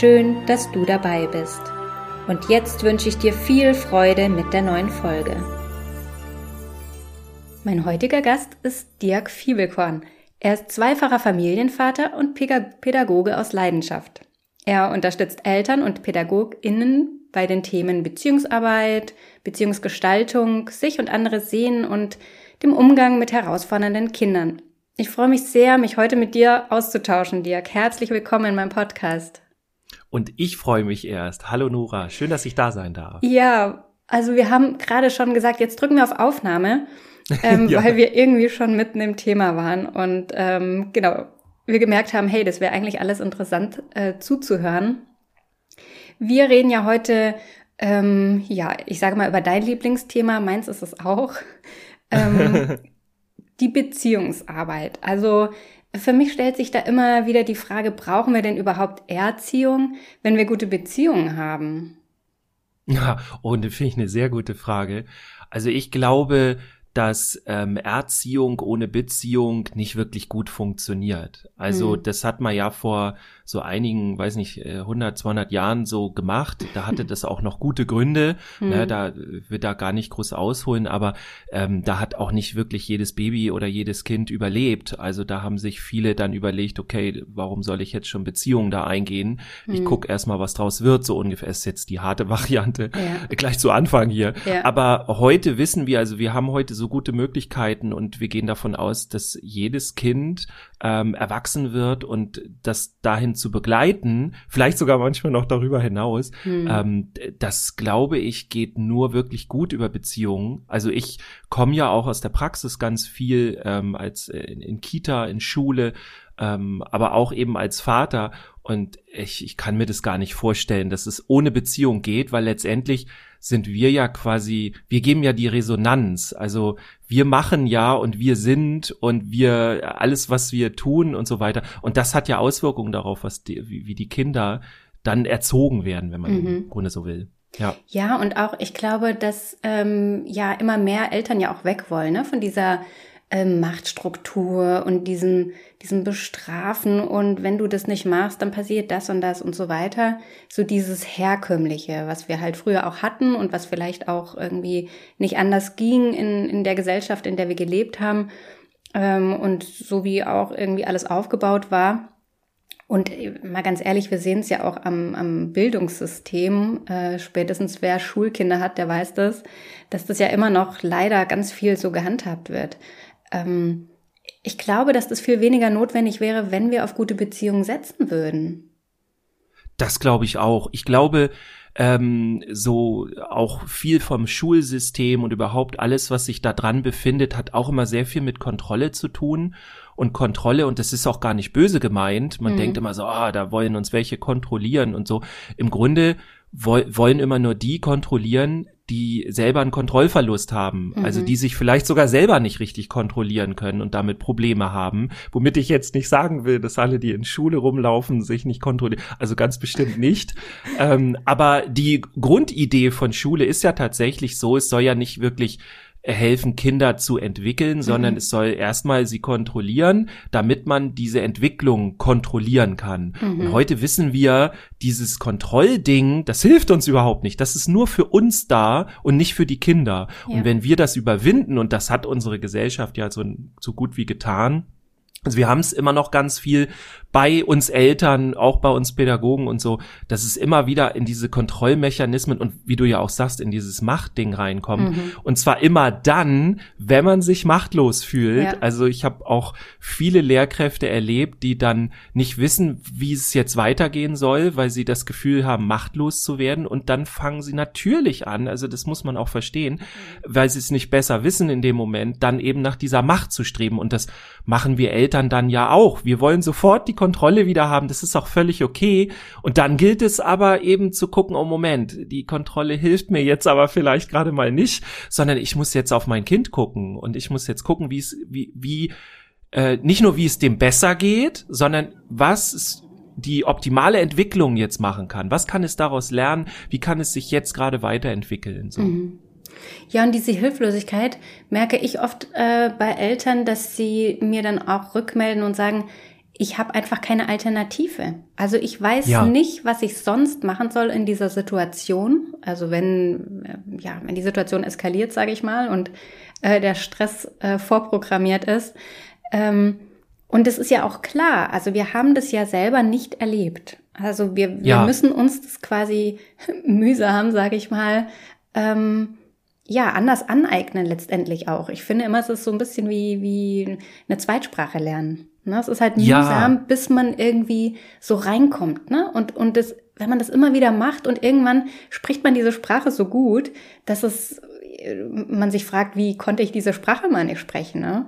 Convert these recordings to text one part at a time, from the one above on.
Schön, dass du dabei bist. Und jetzt wünsche ich dir viel Freude mit der neuen Folge. Mein heutiger Gast ist Dirk Fiebelkorn. Er ist zweifacher Familienvater und Pädagoge aus Leidenschaft. Er unterstützt Eltern und PädagogInnen bei den Themen Beziehungsarbeit, Beziehungsgestaltung, sich und andere sehen und dem Umgang mit herausfordernden Kindern. Ich freue mich sehr, mich heute mit dir auszutauschen, Dirk. Herzlich willkommen in meinem Podcast. Und ich freue mich erst. Hallo Nora, schön, dass ich da sein darf. Ja, also wir haben gerade schon gesagt, jetzt drücken wir auf Aufnahme, ähm, ja. weil wir irgendwie schon mitten im Thema waren und ähm, genau, wir gemerkt haben, hey, das wäre eigentlich alles interessant äh, zuzuhören. Wir reden ja heute, ähm, ja, ich sage mal über dein Lieblingsthema, meins ist es auch, ähm, die Beziehungsarbeit. Also für mich stellt sich da immer wieder die Frage, brauchen wir denn überhaupt Erziehung, wenn wir gute Beziehungen haben? Ja, und das finde ich eine sehr gute Frage. Also ich glaube, dass ähm, Erziehung ohne Beziehung nicht wirklich gut funktioniert. Also mhm. das hat man ja vor so einigen, weiß nicht, 100, äh, 200 Jahren so gemacht. Da hatte das auch noch gute Gründe. Mhm. Ne, da wird da gar nicht groß ausholen, aber ähm, da hat auch nicht wirklich jedes Baby oder jedes Kind überlebt. Also da haben sich viele dann überlegt, okay, warum soll ich jetzt schon Beziehungen da eingehen? Mhm. Ich guck erstmal, was draus wird. So ungefähr ist jetzt die harte Variante ja. gleich zu Anfang hier. Ja. Aber heute wissen wir, also wir haben heute so gute Möglichkeiten und wir gehen davon aus, dass jedes Kind ähm, erwachsen wird und das dahin zu begleiten, vielleicht sogar manchmal noch darüber hinaus, hm. ähm, das glaube ich geht nur wirklich gut über Beziehungen. Also ich komme ja auch aus der Praxis ganz viel ähm, als äh, in, in Kita, in Schule, ähm, aber auch eben als Vater und ich, ich kann mir das gar nicht vorstellen, dass es ohne Beziehung geht, weil letztendlich sind wir ja quasi, wir geben ja die Resonanz. Also wir machen ja und wir sind und wir alles, was wir tun und so weiter. Und das hat ja Auswirkungen darauf, was die, wie, die Kinder dann erzogen werden, wenn man mhm. im Grunde so will. Ja. Ja, und auch, ich glaube, dass ähm, ja immer mehr Eltern ja auch weg wollen, ne, von dieser ähm, Machtstruktur und diesen, diesen Bestrafen und wenn du das nicht machst, dann passiert das und das und so weiter. So dieses Herkömmliche, was wir halt früher auch hatten und was vielleicht auch irgendwie nicht anders ging in, in der Gesellschaft, in der wir gelebt haben ähm, und so wie auch irgendwie alles aufgebaut war. Und äh, mal ganz ehrlich, wir sehen es ja auch am, am Bildungssystem. Äh, spätestens wer Schulkinder hat, der weiß das, dass das ja immer noch leider ganz viel so gehandhabt wird. Ähm, ich glaube, dass das viel weniger notwendig wäre, wenn wir auf gute Beziehungen setzen würden. Das glaube ich auch. Ich glaube, ähm, so auch viel vom Schulsystem und überhaupt alles, was sich da dran befindet, hat auch immer sehr viel mit Kontrolle zu tun. Und Kontrolle, und das ist auch gar nicht böse gemeint, man mhm. denkt immer so, ah, da wollen uns welche kontrollieren und so. Im Grunde wollen immer nur die kontrollieren, die selber einen Kontrollverlust haben, also mhm. also die sich vielleicht sogar selber nicht richtig kontrollieren können und damit Probleme haben, womit ich jetzt nicht sagen will, dass alle, die in Schule rumlaufen, sich nicht kontrollieren, also ganz bestimmt nicht. ähm, aber die Grundidee von Schule ist ja tatsächlich so, es soll ja nicht wirklich helfen, Kinder zu entwickeln, sondern mhm. es soll erstmal sie kontrollieren, damit man diese Entwicklung kontrollieren kann. Mhm. Und heute wissen wir, dieses Kontrollding, das hilft uns überhaupt nicht. Das ist nur für uns da und nicht für die Kinder. Ja. Und wenn wir das überwinden, und das hat unsere Gesellschaft ja so, so gut wie getan, also wir haben es immer noch ganz viel bei uns Eltern, auch bei uns Pädagogen und so, dass es immer wieder in diese Kontrollmechanismen und wie du ja auch sagst, in dieses Machtding reinkommt. Mhm. Und zwar immer dann, wenn man sich machtlos fühlt. Ja. Also ich habe auch viele Lehrkräfte erlebt, die dann nicht wissen, wie es jetzt weitergehen soll, weil sie das Gefühl haben, machtlos zu werden. Und dann fangen sie natürlich an, also das muss man auch verstehen, weil sie es nicht besser wissen in dem Moment, dann eben nach dieser Macht zu streben. Und das machen wir Eltern dann ja auch. Wir wollen sofort die Kontrolle wieder haben, das ist auch völlig okay. Und dann gilt es aber eben zu gucken, oh Moment, die Kontrolle hilft mir jetzt aber vielleicht gerade mal nicht, sondern ich muss jetzt auf mein Kind gucken und ich muss jetzt gucken, wie es, wie, wie, äh, nicht nur wie es dem besser geht, sondern was die optimale Entwicklung jetzt machen kann. Was kann es daraus lernen? Wie kann es sich jetzt gerade weiterentwickeln? So. Mhm. Ja, und diese Hilflosigkeit merke ich oft äh, bei Eltern, dass sie mir dann auch rückmelden und sagen, ich habe einfach keine Alternative. Also ich weiß ja. nicht, was ich sonst machen soll in dieser Situation. Also wenn äh, ja, wenn die Situation eskaliert, sage ich mal, und äh, der Stress äh, vorprogrammiert ist. Ähm, und es ist ja auch klar. Also wir haben das ja selber nicht erlebt. Also wir, wir ja. müssen uns das quasi mühsam, sage ich mal, ähm, ja, anders aneignen letztendlich auch. Ich finde immer, es ist so ein bisschen wie, wie eine Zweitsprache lernen. Ne? Es ist halt mühsam, ja. bis man irgendwie so reinkommt. Ne? Und, und das, wenn man das immer wieder macht und irgendwann spricht man diese Sprache so gut, dass es, man sich fragt, wie konnte ich diese Sprache mal nicht sprechen? Ne?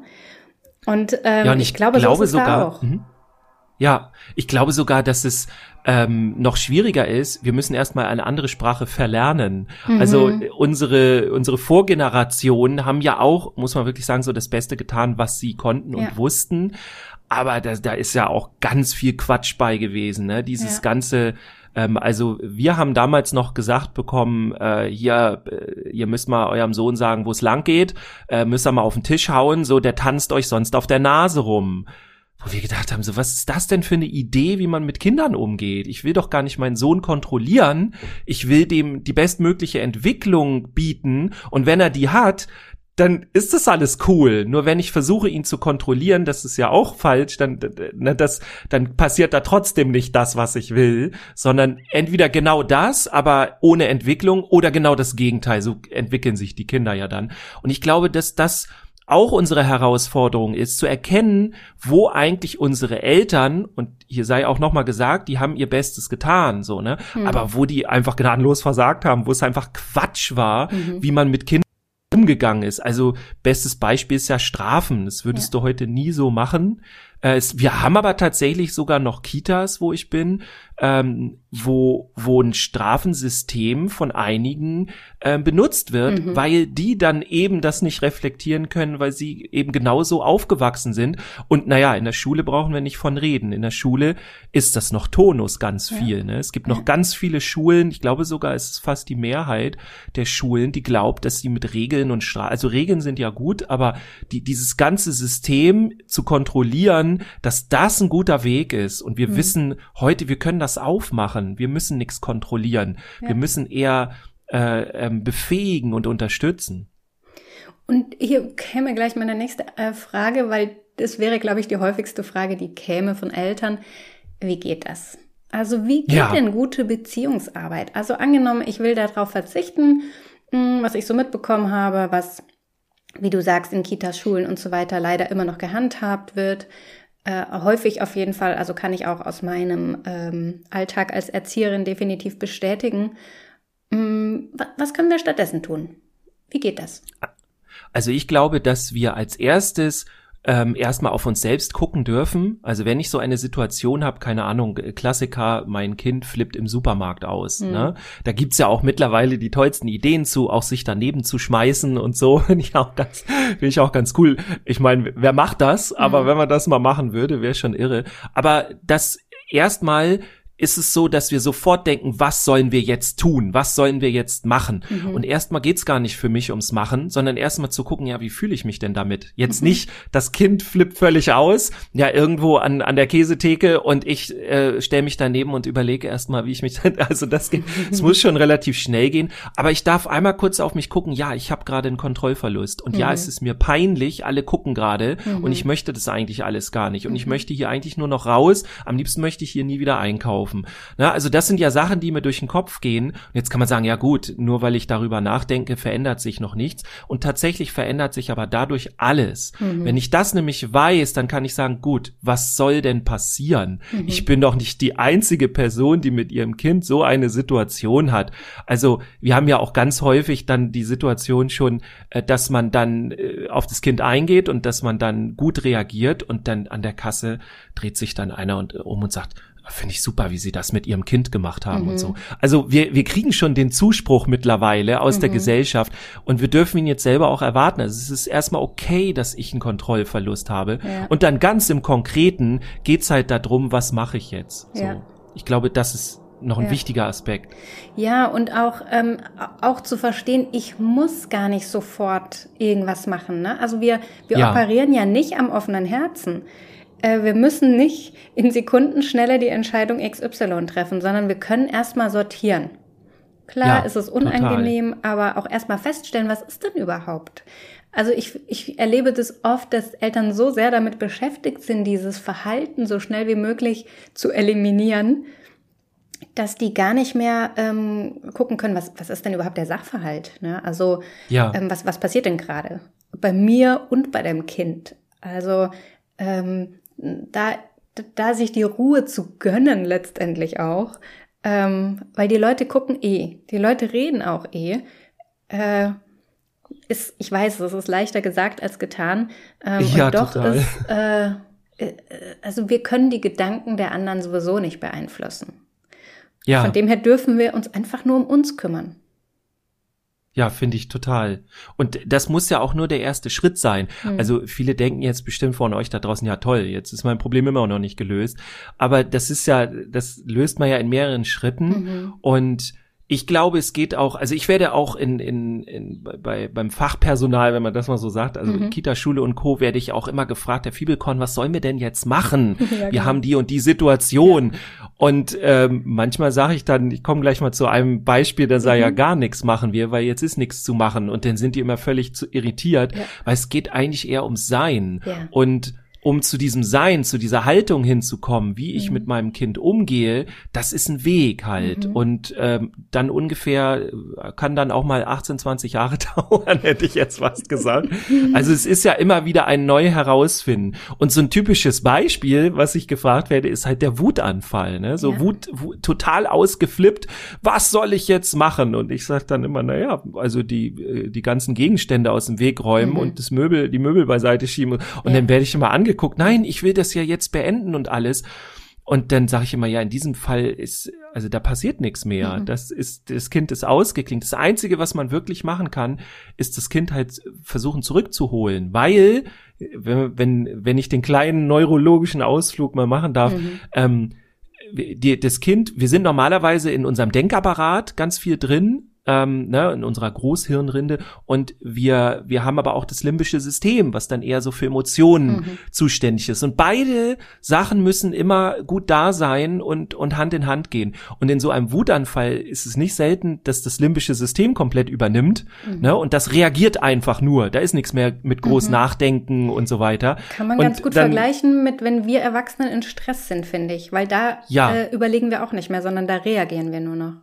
Und, ähm, ja, und ich, ich glaube, glaube so sogar, auch. Mhm. Ja, ich glaube sogar, dass es ähm, noch schwieriger ist, wir müssen erstmal eine andere Sprache verlernen. Mhm. Also unsere, unsere Vorgenerationen haben ja auch, muss man wirklich sagen, so das Beste getan, was sie konnten und ja. wussten. Aber da, da ist ja auch ganz viel Quatsch bei gewesen, ne? Dieses ja. ganze ähm, also wir haben damals noch gesagt bekommen, äh, hier, äh, ihr müsst mal eurem Sohn sagen, wo es lang geht, äh, müsst ihr mal auf den Tisch hauen, so der tanzt euch sonst auf der Nase rum wo wir gedacht haben, so was ist das denn für eine Idee, wie man mit Kindern umgeht? Ich will doch gar nicht meinen Sohn kontrollieren. Ich will dem die bestmögliche Entwicklung bieten. Und wenn er die hat, dann ist das alles cool. Nur wenn ich versuche, ihn zu kontrollieren, das ist ja auch falsch, dann, ne, das, dann passiert da trotzdem nicht das, was ich will, sondern entweder genau das, aber ohne Entwicklung oder genau das Gegenteil. So entwickeln sich die Kinder ja dann. Und ich glaube, dass das auch unsere Herausforderung ist, zu erkennen, wo eigentlich unsere Eltern, und hier sei auch nochmal gesagt, die haben ihr Bestes getan, so, ne, mhm. aber wo die einfach gnadenlos versagt haben, wo es einfach Quatsch war, mhm. wie man mit Kindern umgegangen ist. Also, bestes Beispiel ist ja Strafen. Das würdest ja. du heute nie so machen. Äh, es, wir haben aber tatsächlich sogar noch Kitas, wo ich bin, ähm, wo, wo ein Strafensystem von einigen äh, benutzt wird, mhm. weil die dann eben das nicht reflektieren können, weil sie eben genauso aufgewachsen sind. Und naja, in der Schule brauchen wir nicht von reden. In der Schule ist das noch Tonus ganz viel. Ja. Ne? Es gibt noch ja. ganz viele Schulen, ich glaube sogar, es ist fast die Mehrheit der Schulen, die glaubt, dass sie mit Regeln und Strafen, also Regeln sind ja gut, aber die, dieses ganze System zu kontrollieren, dass das ein guter Weg ist. Und wir mhm. wissen heute, wir können das aufmachen. Wir müssen nichts kontrollieren. Ja. Wir müssen eher äh, ähm, befähigen und unterstützen. Und hier käme gleich meine nächste äh, Frage, weil das wäre, glaube ich, die häufigste Frage, die käme von Eltern. Wie geht das? Also wie geht ja. denn gute Beziehungsarbeit? Also angenommen, ich will darauf verzichten, hm, was ich so mitbekommen habe, was, wie du sagst, in Kitas, Schulen und so weiter leider immer noch gehandhabt wird. Äh, häufig auf jeden Fall, also kann ich auch aus meinem ähm, Alltag als Erzieherin definitiv bestätigen. Ähm, was können wir stattdessen tun? Wie geht das? Also ich glaube, dass wir als erstes ähm, erstmal auf uns selbst gucken dürfen. Also wenn ich so eine Situation habe, keine Ahnung, Klassiker, mein Kind flippt im Supermarkt aus. Mhm. Ne? Da gibt's ja auch mittlerweile die tollsten Ideen zu, auch sich daneben zu schmeißen und so. Finde ich auch ganz, finde ich auch ganz cool. Ich meine, wer macht das? Aber mhm. wenn man das mal machen würde, wäre schon irre. Aber das erstmal ist es so, dass wir sofort denken, was sollen wir jetzt tun? Was sollen wir jetzt machen? Mhm. Und erstmal geht's gar nicht für mich ums Machen, sondern erstmal zu gucken, ja, wie fühle ich mich denn damit? Jetzt mhm. nicht, das Kind flippt völlig aus, ja, irgendwo an, an der Käsetheke und ich äh, stelle mich daneben und überlege erstmal, wie ich mich, also das geht, es muss schon relativ schnell gehen, aber ich darf einmal kurz auf mich gucken, ja, ich habe gerade einen Kontrollverlust und mhm. ja, es ist mir peinlich, alle gucken gerade und mhm. ich möchte das eigentlich alles gar nicht und ich mhm. möchte hier eigentlich nur noch raus, am liebsten möchte ich hier nie wieder einkaufen schaffen. Na, also das sind ja Sachen, die mir durch den Kopf gehen. Und jetzt kann man sagen, ja gut, nur weil ich darüber nachdenke, verändert sich noch nichts. Und tatsächlich verändert sich aber dadurch alles. Mhm. Wenn ich das nämlich weiß, dann kann ich sagen, gut, was soll denn passieren? Mhm. Ich bin doch nicht die einzige Person, die mit ihrem Kind so eine Situation hat. Also wir haben ja auch ganz häufig dann die Situation schon, äh, dass man dann äh, auf das Kind eingeht und dass man dann gut reagiert und dann an der Kasse dreht sich dann einer und, äh, um und sagt, finde ich super, wie sie das mit ihrem Kind gemacht haben mhm. und so. Also wir, wir kriegen schon den Zuspruch mittlerweile aus mhm. der Gesellschaft und wir dürfen ihn jetzt selber auch erwarten. Also es ist erstmal okay, dass ich einen Kontrollverlust habe. Ja. Und dann ganz im Konkreten geht's halt darum, was mache ich jetzt? So. Ja. Ich glaube, das ist noch ein ja. wichtiger Aspekt. Ja, und auch, ähm, auch zu verstehen, ich muss gar nicht sofort irgendwas machen. Ne? Also wir, wir operieren ja nicht am offenen Herzen. Äh, wir müssen nicht in Sekundenschnelle die Entscheidung XY treffen, sondern wir können erstmal sortieren. Klar ja, ist es unangenehm, total. aber auch erstmal feststellen, was ist denn überhaupt? Also ich, ich erlebe das oft, dass Eltern so sehr damit beschäftigt sind, dieses Verhalten so schnell wie möglich zu eliminieren, dass die gar nicht mehr ähm, gucken können, was, was ist denn überhaupt der Sachverhalt? Ne? Also ja. ähm, was, was passiert denn gerade? Bei mir und bei dem Kind. Also ähm, da, da sich die Ruhe zu gönnen letztendlich auch, ähm, weil die Leute gucken eh, die Leute reden auch eh. Äh, ist, ich weiß, es ist leichter gesagt als getan. Ähm, ja, und doch total. ist, äh, äh, also wir können die Gedanken der anderen sowieso nicht beeinflussen. Ja. Von dem her dürfen wir uns einfach nur um uns kümmern. Ja, finde ich total. Und das muss ja auch nur der erste Schritt sein. Mhm. Also viele denken jetzt bestimmt von euch da draußen, ja toll, jetzt ist mein Problem immer noch nicht gelöst. Aber das ist ja, das löst man ja in mehreren Schritten. Mhm. Und ich glaube, es geht auch, also ich werde auch in, in, in bei, beim Fachpersonal, wenn man das mal so sagt, also mhm. Kita, Schule und Co. werde ich auch immer gefragt, Herr Fiebelkorn, was sollen wir denn jetzt machen? Ja, wir genau. haben die und die Situation. Ja. Und ähm, manchmal sage ich dann, ich komme gleich mal zu einem Beispiel, da sei mhm. ja gar nichts machen wir, weil jetzt ist nichts zu machen. Und dann sind die immer völlig zu irritiert, ja. weil es geht eigentlich eher ums Sein. Und um zu diesem Sein, zu dieser Haltung hinzukommen, wie ich mhm. mit meinem Kind umgehe, das ist ein Weg halt. Mhm. Und ähm, dann ungefähr äh, kann dann auch mal 18, 20 Jahre dauern, hätte ich jetzt was gesagt. Also es ist ja immer wieder ein neu herausfinden. Und so ein typisches Beispiel, was ich gefragt werde, ist halt der Wutanfall. Ne? So ja. Wut, Wut, total ausgeflippt. Was soll ich jetzt machen? Und ich sage dann immer, na ja, also die äh, die ganzen Gegenstände aus dem Weg räumen mhm. und das Möbel, die Möbel beiseite schieben. Und ja. dann werde ich immer ange angeguckt, nein, ich will das ja jetzt beenden und alles. Und dann sage ich immer, ja, in diesem Fall ist, also da passiert nichts mehr. Mhm. Das ist, das Kind ist ausgeklingt. Das Einzige, was man wirklich machen kann, ist das Kind halt versuchen zurückzuholen, weil, wenn, wenn, wenn ich den kleinen neurologischen Ausflug mal machen darf, mhm. ähm, die, das Kind, wir sind normalerweise in unserem Denkapparat ganz viel drin, ähm, ne, in unserer Großhirnrinde und wir wir haben aber auch das limbische System, was dann eher so für Emotionen mhm. zuständig ist und beide Sachen müssen immer gut da sein und und Hand in Hand gehen und in so einem Wutanfall ist es nicht selten, dass das limbische System komplett übernimmt mhm. ne, und das reagiert einfach nur, da ist nichts mehr mit groß mhm. Nachdenken und so weiter. Kann man und ganz gut dann, vergleichen mit wenn wir Erwachsenen in Stress sind, finde ich, weil da ja. äh, überlegen wir auch nicht mehr, sondern da reagieren wir nur noch.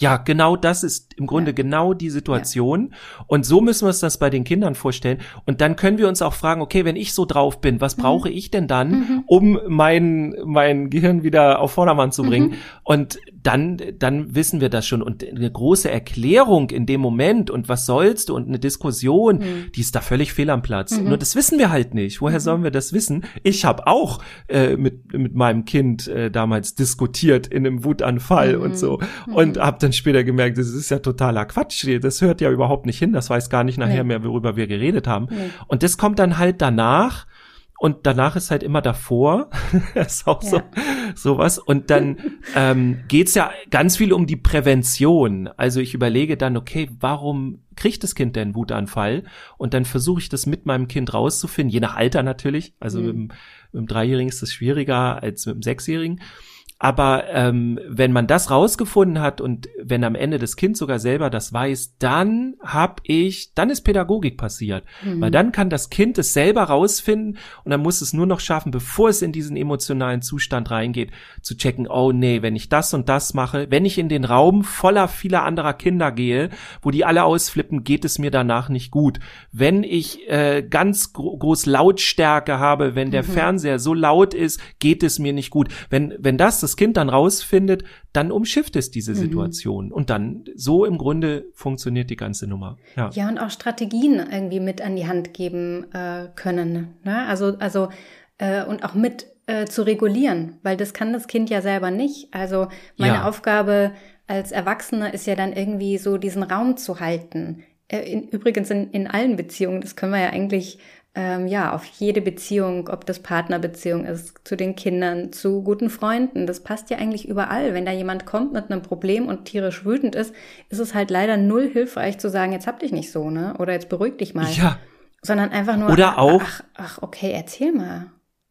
Ja, genau das ist im Grunde ja. genau die Situation. Ja. Und so müssen wir uns das bei den Kindern vorstellen. Und dann können wir uns auch fragen, okay, wenn ich so drauf bin, was mhm. brauche ich denn dann, mhm. um mein, mein Gehirn wieder auf Vordermann zu bringen? Mhm. Und dann, dann wissen wir das schon. Und eine große Erklärung in dem Moment und was sollst du und eine Diskussion, mhm. die ist da völlig fehl am Platz. Mhm. Nur das wissen wir halt nicht. Woher mhm. sollen wir das wissen? Ich habe auch äh, mit, mit meinem Kind äh, damals diskutiert in einem Wutanfall und so. Und habe dann später gemerkt, das ist ja totaler Quatsch. Das hört ja überhaupt nicht hin. Das weiß gar nicht nachher nee. mehr, worüber wir geredet haben. Nee. Und das kommt dann halt danach. Und danach ist halt immer davor. das ist auch ja. so sowas. Und dann ähm, geht ja ganz viel um die Prävention. Also ich überlege dann, okay, warum kriegt das Kind denn Wutanfall? Und dann versuche ich das mit meinem Kind rauszufinden, je nach Alter natürlich. Also mhm. mit, dem, mit dem Dreijährigen ist das schwieriger als mit dem Sechsjährigen. Aber ähm, wenn man das rausgefunden hat und wenn am Ende das Kind sogar selber das weiß, dann hab ich, dann ist Pädagogik passiert. Mhm. Weil dann kann das Kind es selber rausfinden und dann muss es nur noch schaffen, bevor es in diesen emotionalen Zustand reingeht, zu checken, oh nee, wenn ich das und das mache, wenn ich in den Raum voller vieler anderer Kinder gehe, wo die alle ausflippen, geht es mir danach nicht gut. Wenn ich äh, ganz gro groß Lautstärke habe, wenn der mhm. Fernseher so laut ist, geht es mir nicht gut. Wenn, wenn das das Kind dann rausfindet, dann umschifft es diese mhm. Situation. Mhm. Und dann, so im Grunde funktioniert die ganze Nummer. Ja, ja und auch Strategien irgendwie mit an die Hand geben äh, können. Ne? Also, also äh, und auch mit äh, zu regulieren, weil das kann das Kind ja selber nicht. Also meine ja. Aufgabe als Erwachsener ist ja dann irgendwie so diesen Raum zu halten. Äh, in, übrigens in, in allen Beziehungen, das können wir ja eigentlich ähm, ja auf jede Beziehung, ob das Partnerbeziehung ist, zu den Kindern, zu guten Freunden, das passt ja eigentlich überall. Wenn da jemand kommt mit einem Problem und tierisch wütend ist, ist es halt leider null hilfreich zu sagen, jetzt hab dich nicht so, ne? Oder jetzt beruhig dich mal. Ja. Sondern einfach nur, Oder auch, ach, ach okay, erzähl mal.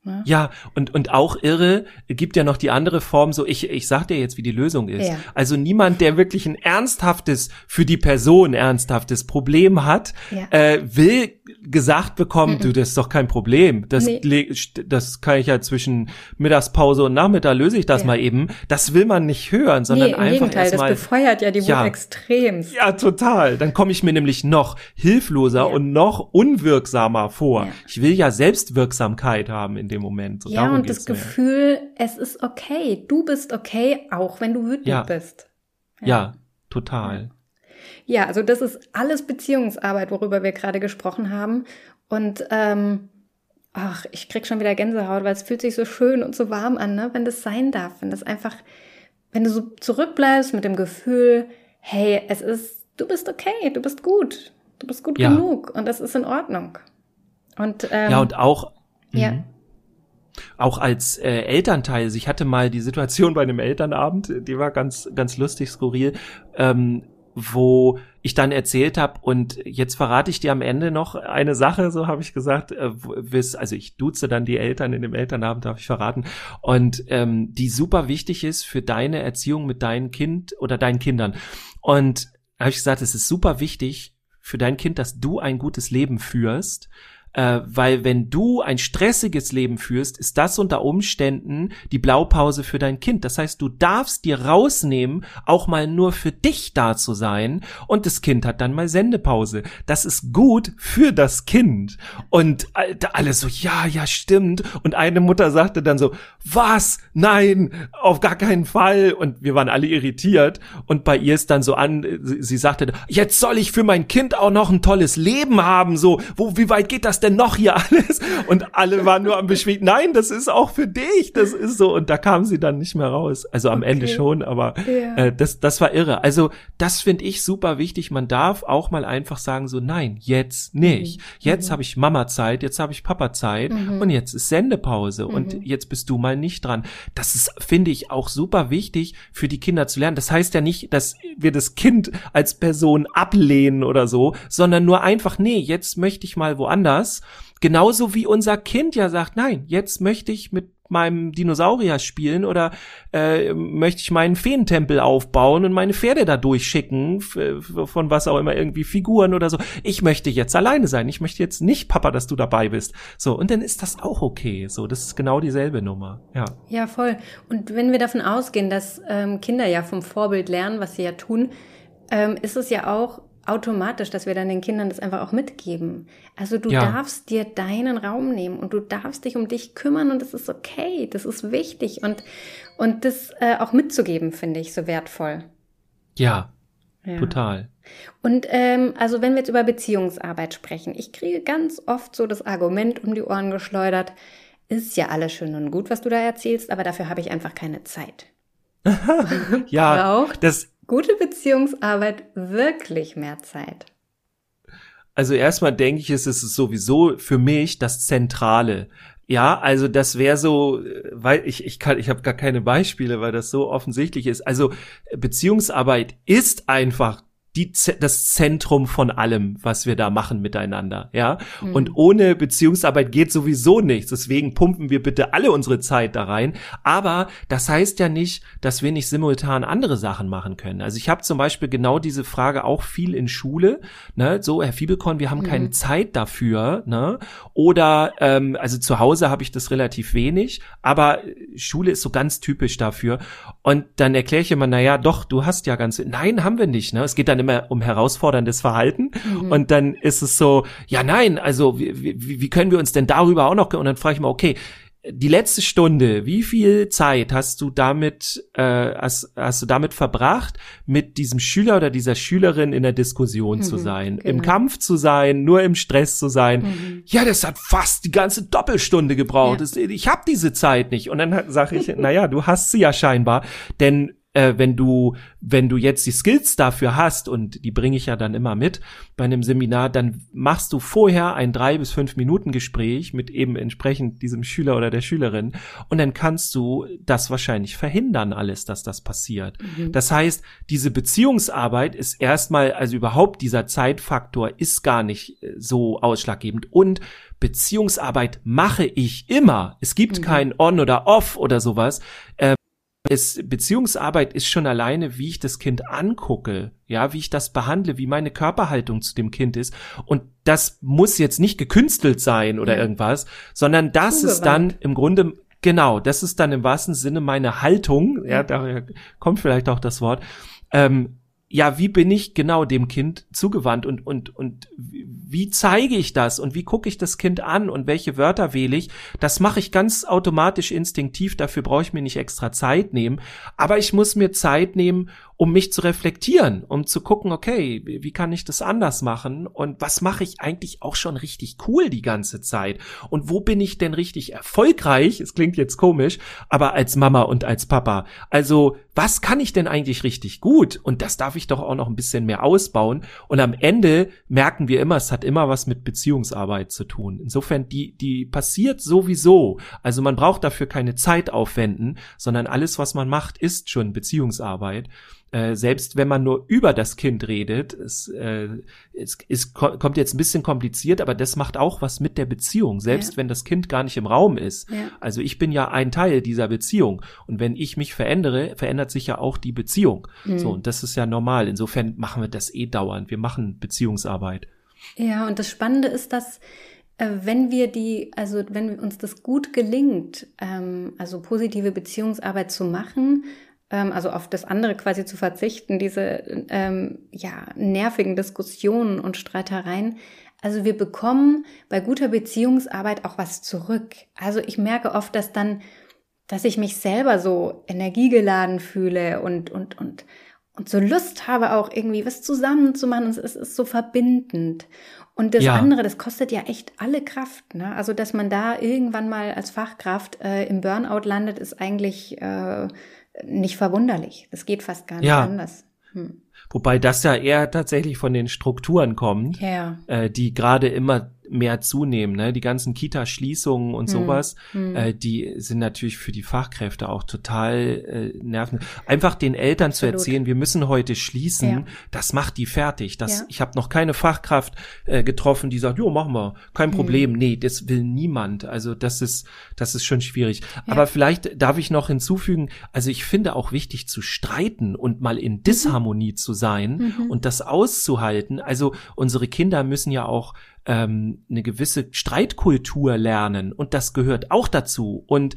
Ne? Ja, und, und auch irre, gibt ja noch die andere Form, so ich, ich sag dir jetzt, wie die Lösung ist. Ja. Also niemand, der wirklich ein ernsthaftes, für die Person ernsthaftes Problem hat, ja. äh, will gesagt bekommen, mm -mm. du, das ist doch kein Problem. Das, nee. das kann ich ja zwischen Mittagspause und Nachmittag löse ich das ja. mal eben. Das will man nicht hören, sondern nee, im einfach Gegenteil, erstmal. Das befeuert ja die Wut ja, extrem. Ja, total. Dann komme ich mir nämlich noch hilfloser und noch unwirksamer vor. Ich will ja Selbstwirksamkeit haben in dem Moment. So, ja, und das Gefühl, es ist okay. Du bist okay, auch wenn du wütend ja. bist. Ja. ja, total. Ja, also das ist alles Beziehungsarbeit, worüber wir gerade gesprochen haben. Und ähm, ach, ich krieg schon wieder Gänsehaut, weil es fühlt sich so schön und so warm an, ne? wenn das sein darf, wenn das einfach, wenn du so zurückbleibst mit dem Gefühl, hey, es ist, du bist okay, du bist gut, du bist gut ja. genug und das ist in Ordnung. Und ähm, ja und auch ja. Auch als äh, Elternteil, also ich hatte mal die Situation bei einem Elternabend, die war ganz, ganz lustig, skurril, ähm, wo ich dann erzählt habe und jetzt verrate ich dir am Ende noch eine Sache, so habe ich gesagt, äh, also ich duze dann die Eltern in dem Elternabend, darf ich verraten, und ähm, die super wichtig ist für deine Erziehung mit deinem Kind oder deinen Kindern. Und habe ich gesagt, es ist super wichtig für dein Kind, dass du ein gutes Leben führst äh, weil wenn du ein stressiges Leben führst, ist das unter Umständen die Blaupause für dein Kind. Das heißt, du darfst dir rausnehmen, auch mal nur für dich da zu sein und das Kind hat dann mal Sendepause. Das ist gut für das Kind. Und alle so, ja, ja, stimmt. Und eine Mutter sagte dann so, was? Nein, auf gar keinen Fall. Und wir waren alle irritiert. Und bei ihr ist dann so an, sie, sie sagte, jetzt soll ich für mein Kind auch noch ein tolles Leben haben. So, wo, wie weit geht das denn noch hier alles? Und alle waren nur am beschwiegen, nein, das ist auch für dich, das ist so. Und da kam sie dann nicht mehr raus. Also am okay. Ende schon, aber ja. äh, das, das war irre. Also das finde ich super wichtig. Man darf auch mal einfach sagen, so nein, jetzt nicht. Mhm. Jetzt mhm. habe ich Mama-Zeit, jetzt habe ich Papa-Zeit mhm. und jetzt ist Sendepause und mhm. jetzt bist du mal nicht dran. Das ist, finde ich, auch super wichtig für die Kinder zu lernen. Das heißt ja nicht, dass wir das Kind als Person ablehnen oder so, sondern nur einfach, nee, jetzt möchte ich mal woanders Genauso wie unser Kind ja sagt, nein, jetzt möchte ich mit meinem Dinosaurier spielen oder äh, möchte ich meinen Feentempel aufbauen und meine Pferde da durchschicken, von was auch immer, irgendwie Figuren oder so. Ich möchte jetzt alleine sein. Ich möchte jetzt nicht, Papa, dass du dabei bist. So, und dann ist das auch okay. So, das ist genau dieselbe Nummer. Ja. Ja, voll. Und wenn wir davon ausgehen, dass ähm, Kinder ja vom Vorbild lernen, was sie ja tun, ähm, ist es ja auch automatisch, dass wir dann den Kindern das einfach auch mitgeben. Also du ja. darfst dir deinen Raum nehmen und du darfst dich um dich kümmern und das ist okay, das ist wichtig und, und das äh, auch mitzugeben, finde ich so wertvoll. Ja, ja. total. Und ähm, also wenn wir jetzt über Beziehungsarbeit sprechen, ich kriege ganz oft so das Argument um die Ohren geschleudert, ist ja alles schön und gut, was du da erzählst, aber dafür habe ich einfach keine Zeit. ja, Braucht das gute Beziehungsarbeit wirklich mehr Zeit? Also erstmal denke ich, es ist sowieso für mich das Zentrale. Ja, also das wäre so, weil ich ich kann ich habe gar keine Beispiele, weil das so offensichtlich ist. Also Beziehungsarbeit ist einfach die, das Zentrum von allem, was wir da machen miteinander, ja. Mhm. Und ohne Beziehungsarbeit geht sowieso nichts. Deswegen pumpen wir bitte alle unsere Zeit da rein. Aber das heißt ja nicht, dass wir nicht simultan andere Sachen machen können. Also ich habe zum Beispiel genau diese Frage auch viel in Schule. Ne? So, Herr Fiebelkorn, wir haben mhm. keine Zeit dafür. Ne? Oder ähm, also zu Hause habe ich das relativ wenig, aber Schule ist so ganz typisch dafür. Und dann erkläre ich immer, na ja, doch, du hast ja ganz. Nein, haben wir nicht. Ne? Es geht dann immer um herausforderndes Verhalten. Mhm. Und dann ist es so, ja, nein, also wie, wie, wie können wir uns denn darüber auch noch, und dann frage ich mal, okay, die letzte Stunde, wie viel Zeit hast du damit, äh, hast, hast du damit verbracht, mit diesem Schüler oder dieser Schülerin in der Diskussion mhm, zu sein, genau. im Kampf zu sein, nur im Stress zu sein? Mhm. Ja, das hat fast die ganze Doppelstunde gebraucht. Ja. Ich habe diese Zeit nicht. Und dann sage ich, na ja, du hast sie ja scheinbar, denn äh, wenn du, wenn du jetzt die Skills dafür hast, und die bringe ich ja dann immer mit bei einem Seminar, dann machst du vorher ein drei bis fünf Minuten Gespräch mit eben entsprechend diesem Schüler oder der Schülerin und dann kannst du das wahrscheinlich verhindern alles, dass das passiert. Mhm. Das heißt, diese Beziehungsarbeit ist erstmal, also überhaupt dieser Zeitfaktor ist gar nicht äh, so ausschlaggebend und Beziehungsarbeit mache ich immer. Es gibt mhm. kein On oder Off oder sowas. Äh, es, Beziehungsarbeit ist schon alleine, wie ich das Kind angucke, ja, wie ich das behandle, wie meine Körperhaltung zu dem Kind ist. Und das muss jetzt nicht gekünstelt sein oder irgendwas, sondern das Zugewandt. ist dann im Grunde, genau, das ist dann im wahrsten Sinne meine Haltung, ja, daher kommt vielleicht auch das Wort, ähm, ja, wie bin ich genau dem Kind zugewandt und, und, und wie zeige ich das und wie gucke ich das Kind an und welche Wörter wähle ich? Das mache ich ganz automatisch instinktiv, dafür brauche ich mir nicht extra Zeit nehmen, aber ich muss mir Zeit nehmen, um mich zu reflektieren, um zu gucken, okay, wie kann ich das anders machen und was mache ich eigentlich auch schon richtig cool die ganze Zeit und wo bin ich denn richtig erfolgreich? Es klingt jetzt komisch, aber als Mama und als Papa. Also, was kann ich denn eigentlich richtig gut? Und das darf ich doch auch noch ein bisschen mehr ausbauen und am Ende merken wir immer, es hat immer was mit Beziehungsarbeit zu tun. Insofern die die passiert sowieso. Also man braucht dafür keine Zeit aufwenden, sondern alles was man macht ist schon Beziehungsarbeit äh, selbst wenn man nur über das Kind redet, es, äh, es, es kommt jetzt ein bisschen kompliziert, aber das macht auch was mit der Beziehung, selbst ja. wenn das Kind gar nicht im Raum ist. Ja. Also ich bin ja ein Teil dieser Beziehung und wenn ich mich verändere, verändert sich ja auch die Beziehung. Mhm. So und das ist ja normal. Insofern machen wir das eh dauernd. Wir machen Beziehungsarbeit. Ja, und das Spannende ist, dass äh, wenn wir die, also wenn uns das gut gelingt, ähm, also positive Beziehungsarbeit zu machen, also auf das andere quasi zu verzichten, diese ähm, ja, nervigen Diskussionen und Streitereien. Also wir bekommen bei guter Beziehungsarbeit auch was zurück. Also ich merke oft, dass dann, dass ich mich selber so energiegeladen fühle und, und, und, und so Lust habe, auch irgendwie was zusammen zu machen. Es ist so verbindend. Und das ja. andere, das kostet ja echt alle Kraft. Ne? Also, dass man da irgendwann mal als Fachkraft äh, im Burnout landet, ist eigentlich äh, nicht verwunderlich. Das geht fast gar nicht ja. anders. Hm. Wobei das ja eher tatsächlich von den Strukturen kommt, ja. äh, die gerade immer mehr zunehmen. Ne? Die ganzen Kita-Schließungen und hm. sowas, hm. Äh, die sind natürlich für die Fachkräfte auch total äh, nerven. Einfach den Eltern Absolut. zu erzählen, wir müssen heute schließen, ja. das macht die fertig. Das, ja. Ich habe noch keine Fachkraft äh, getroffen, die sagt, jo, machen wir, kein hm. Problem. Hm. Nee, das will niemand. Also das ist, das ist schon schwierig. Ja. Aber vielleicht darf ich noch hinzufügen, also ich finde auch wichtig zu streiten und mal in mhm. Disharmonie mhm. zu sein mhm. und das auszuhalten. Also unsere Kinder müssen ja auch ähm, eine gewisse Streitkultur lernen und das gehört auch dazu und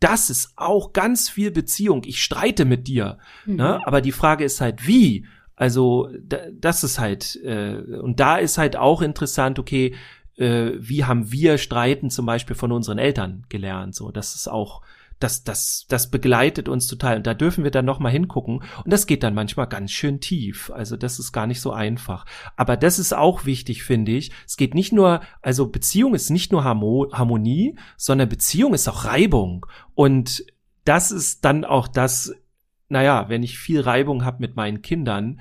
das ist auch ganz viel Beziehung. Ich streite mit dir, mhm. ne? aber die Frage ist halt wie. Also das ist halt äh, und da ist halt auch interessant. Okay, äh, wie haben wir Streiten zum Beispiel von unseren Eltern gelernt? So, das ist auch das, das, das begleitet uns total. Und da dürfen wir dann nochmal hingucken. Und das geht dann manchmal ganz schön tief. Also das ist gar nicht so einfach. Aber das ist auch wichtig, finde ich. Es geht nicht nur, also Beziehung ist nicht nur Harmonie, sondern Beziehung ist auch Reibung. Und das ist dann auch das, naja, wenn ich viel Reibung habe mit meinen Kindern,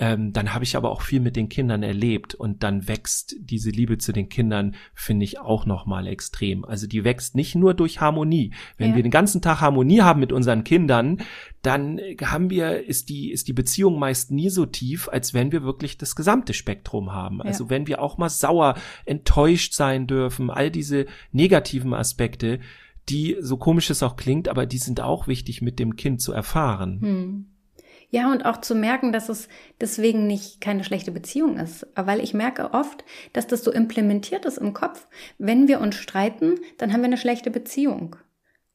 ähm, dann habe ich aber auch viel mit den Kindern erlebt und dann wächst diese Liebe zu den Kindern, finde ich auch nochmal extrem. Also die wächst nicht nur durch Harmonie. Wenn ja. wir den ganzen Tag Harmonie haben mit unseren Kindern, dann haben wir, ist die, ist die Beziehung meist nie so tief, als wenn wir wirklich das gesamte Spektrum haben. Also ja. wenn wir auch mal sauer, enttäuscht sein dürfen, all diese negativen Aspekte, die, so komisch es auch klingt, aber die sind auch wichtig mit dem Kind zu erfahren. Hm. Ja, und auch zu merken, dass es deswegen nicht keine schlechte Beziehung ist. Weil ich merke oft, dass das so implementiert ist im Kopf. Wenn wir uns streiten, dann haben wir eine schlechte Beziehung.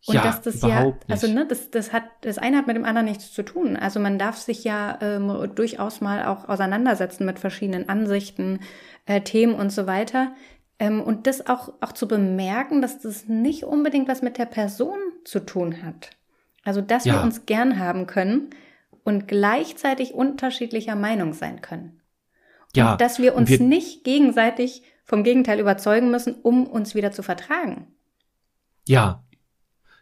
Und ja, dass das ja, also ne, das, das hat, das eine hat mit dem anderen nichts zu tun. Also man darf sich ja ähm, durchaus mal auch auseinandersetzen mit verschiedenen Ansichten, äh, Themen und so weiter. Ähm, und das auch, auch zu bemerken, dass das nicht unbedingt was mit der Person zu tun hat. Also, dass ja. wir uns gern haben können und gleichzeitig unterschiedlicher Meinung sein können. Und ja. dass wir uns wir nicht gegenseitig vom Gegenteil überzeugen müssen, um uns wieder zu vertragen. Ja,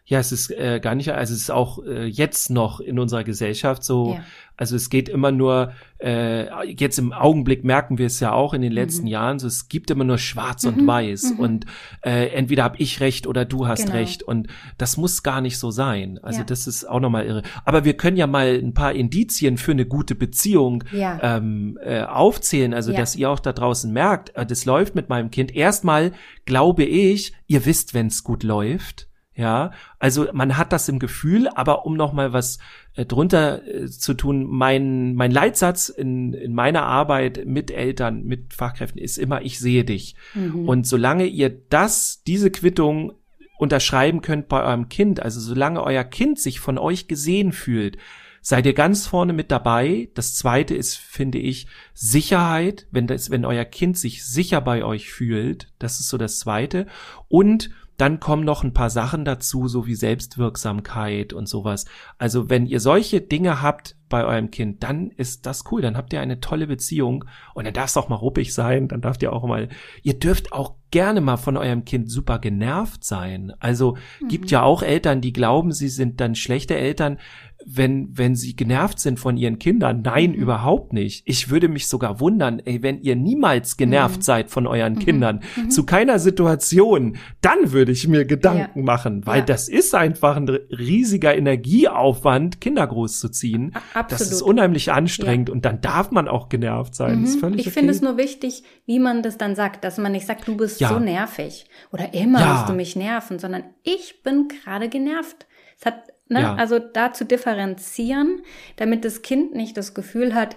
ja, es ist äh, gar nicht, also es ist auch äh, jetzt noch in unserer Gesellschaft so, ja. also es geht immer nur, äh, jetzt im Augenblick merken wir es ja auch in den letzten mhm. Jahren, so es gibt immer nur schwarz mhm. und weiß mhm. und äh, entweder habe ich recht oder du hast genau. recht und das muss gar nicht so sein. Also ja. das ist auch nochmal irre. Aber wir können ja mal ein paar Indizien für eine gute Beziehung ja. ähm, äh, aufzählen, also dass ihr auch da draußen merkt, äh, das läuft mit meinem Kind. Erstmal glaube ich, ihr wisst, wenn es gut läuft. Ja, also man hat das im Gefühl, aber um noch mal was äh, drunter äh, zu tun, mein mein Leitsatz in in meiner Arbeit mit Eltern, mit Fachkräften ist immer ich sehe dich. Mhm. Und solange ihr das diese Quittung unterschreiben könnt bei eurem Kind, also solange euer Kind sich von euch gesehen fühlt, seid ihr ganz vorne mit dabei. Das zweite ist, finde ich, Sicherheit, wenn das, wenn euer Kind sich sicher bei euch fühlt. Das ist so das zweite. Und dann kommen noch ein paar Sachen dazu, so wie Selbstwirksamkeit und sowas. Also wenn ihr solche Dinge habt bei eurem Kind, dann ist das cool. Dann habt ihr eine tolle Beziehung und dann darf es auch mal ruppig sein. Dann darf ihr auch mal, ihr dürft auch gerne mal von eurem Kind super genervt sein. Also mhm. gibt ja auch Eltern, die glauben, sie sind dann schlechte Eltern, wenn, wenn sie genervt sind von ihren Kindern. Nein, mhm. überhaupt nicht. Ich würde mich sogar wundern, ey, wenn ihr niemals genervt mhm. seid von euren mhm. Kindern, mhm. zu keiner Situation, dann würde ich mir Gedanken ja. machen, weil ja. das ist einfach ein riesiger Energieaufwand, Kinder großzuziehen. Absolut. Das ist unheimlich anstrengend ja. und dann darf man auch genervt sein. ich okay. finde es nur wichtig, wie man das dann sagt, dass man nicht sagt, du bist so nervig oder immer musst du mich nerven, sondern ich bin gerade genervt. Es hat Ne? Ja. Also da zu differenzieren, damit das Kind nicht das Gefühl hat,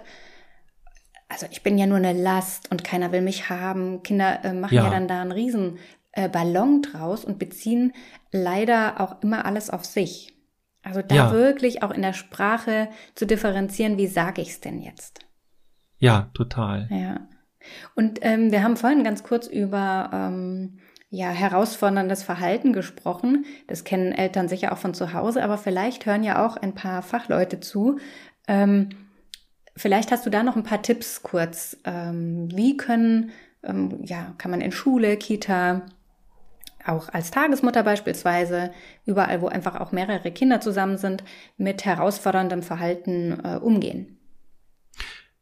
also ich bin ja nur eine Last und keiner will mich haben. Kinder äh, machen ja. ja. dann da einen riesen äh, Ballon draus und beziehen leider auch immer alles auf sich. Also da ja. wirklich auch in der Sprache zu differenzieren, wie sage ich es denn jetzt? Ja, total. Ja. Und ähm, wir haben vorhin ganz kurz über ähm, ja, herausforderndes Verhalten gesprochen. Das kennen Eltern sicher auch von zu Hause, aber vielleicht hören ja auch ein paar Fachleute zu. Ähm, vielleicht hast du da noch ein paar Tipps kurz. Ähm, wie können, ähm, ja, kann man in Schule, Kita, auch als Tagesmutter beispielsweise, überall, wo einfach auch mehrere Kinder zusammen sind, mit herausforderndem Verhalten äh, umgehen?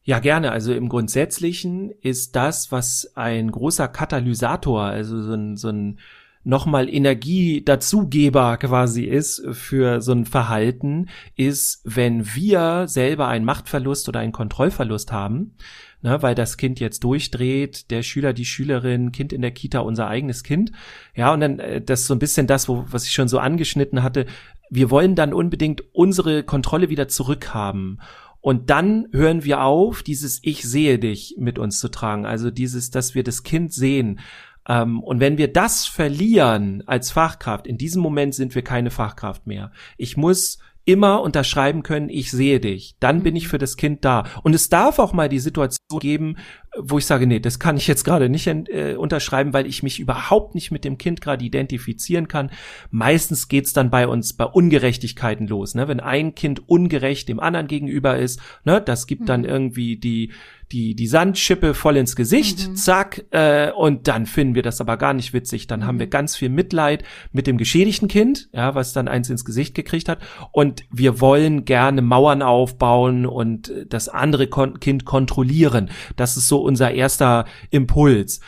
Ja, gerne. Also im Grundsätzlichen ist das, was ein großer Katalysator, also so ein, so ein nochmal Energie dazugeber quasi ist für so ein Verhalten, ist, wenn wir selber einen Machtverlust oder einen Kontrollverlust haben, ne, weil das Kind jetzt durchdreht, der Schüler, die Schülerin, Kind in der Kita, unser eigenes Kind. Ja, und dann äh, das ist so ein bisschen das, wo, was ich schon so angeschnitten hatte. Wir wollen dann unbedingt unsere Kontrolle wieder zurückhaben. Und dann hören wir auf, dieses Ich sehe dich mit uns zu tragen. Also dieses, dass wir das Kind sehen. Ähm, und wenn wir das verlieren als Fachkraft, in diesem Moment sind wir keine Fachkraft mehr. Ich muss immer unterschreiben können, ich sehe dich. Dann bin ich für das Kind da. Und es darf auch mal die Situation geben, wo ich sage, nee, das kann ich jetzt gerade nicht äh, unterschreiben, weil ich mich überhaupt nicht mit dem Kind gerade identifizieren kann. Meistens geht's dann bei uns bei Ungerechtigkeiten los, ne? Wenn ein Kind ungerecht dem anderen gegenüber ist, ne, das gibt dann mhm. irgendwie die die, die Sandschippe voll ins Gesicht, mhm. zack, äh, und dann finden wir das aber gar nicht witzig. Dann haben wir mhm. ganz viel Mitleid mit dem geschädigten Kind, ja, was dann eins ins Gesicht gekriegt hat. Und wir wollen gerne Mauern aufbauen und das andere kon Kind kontrollieren. Das ist so unser erster Impuls.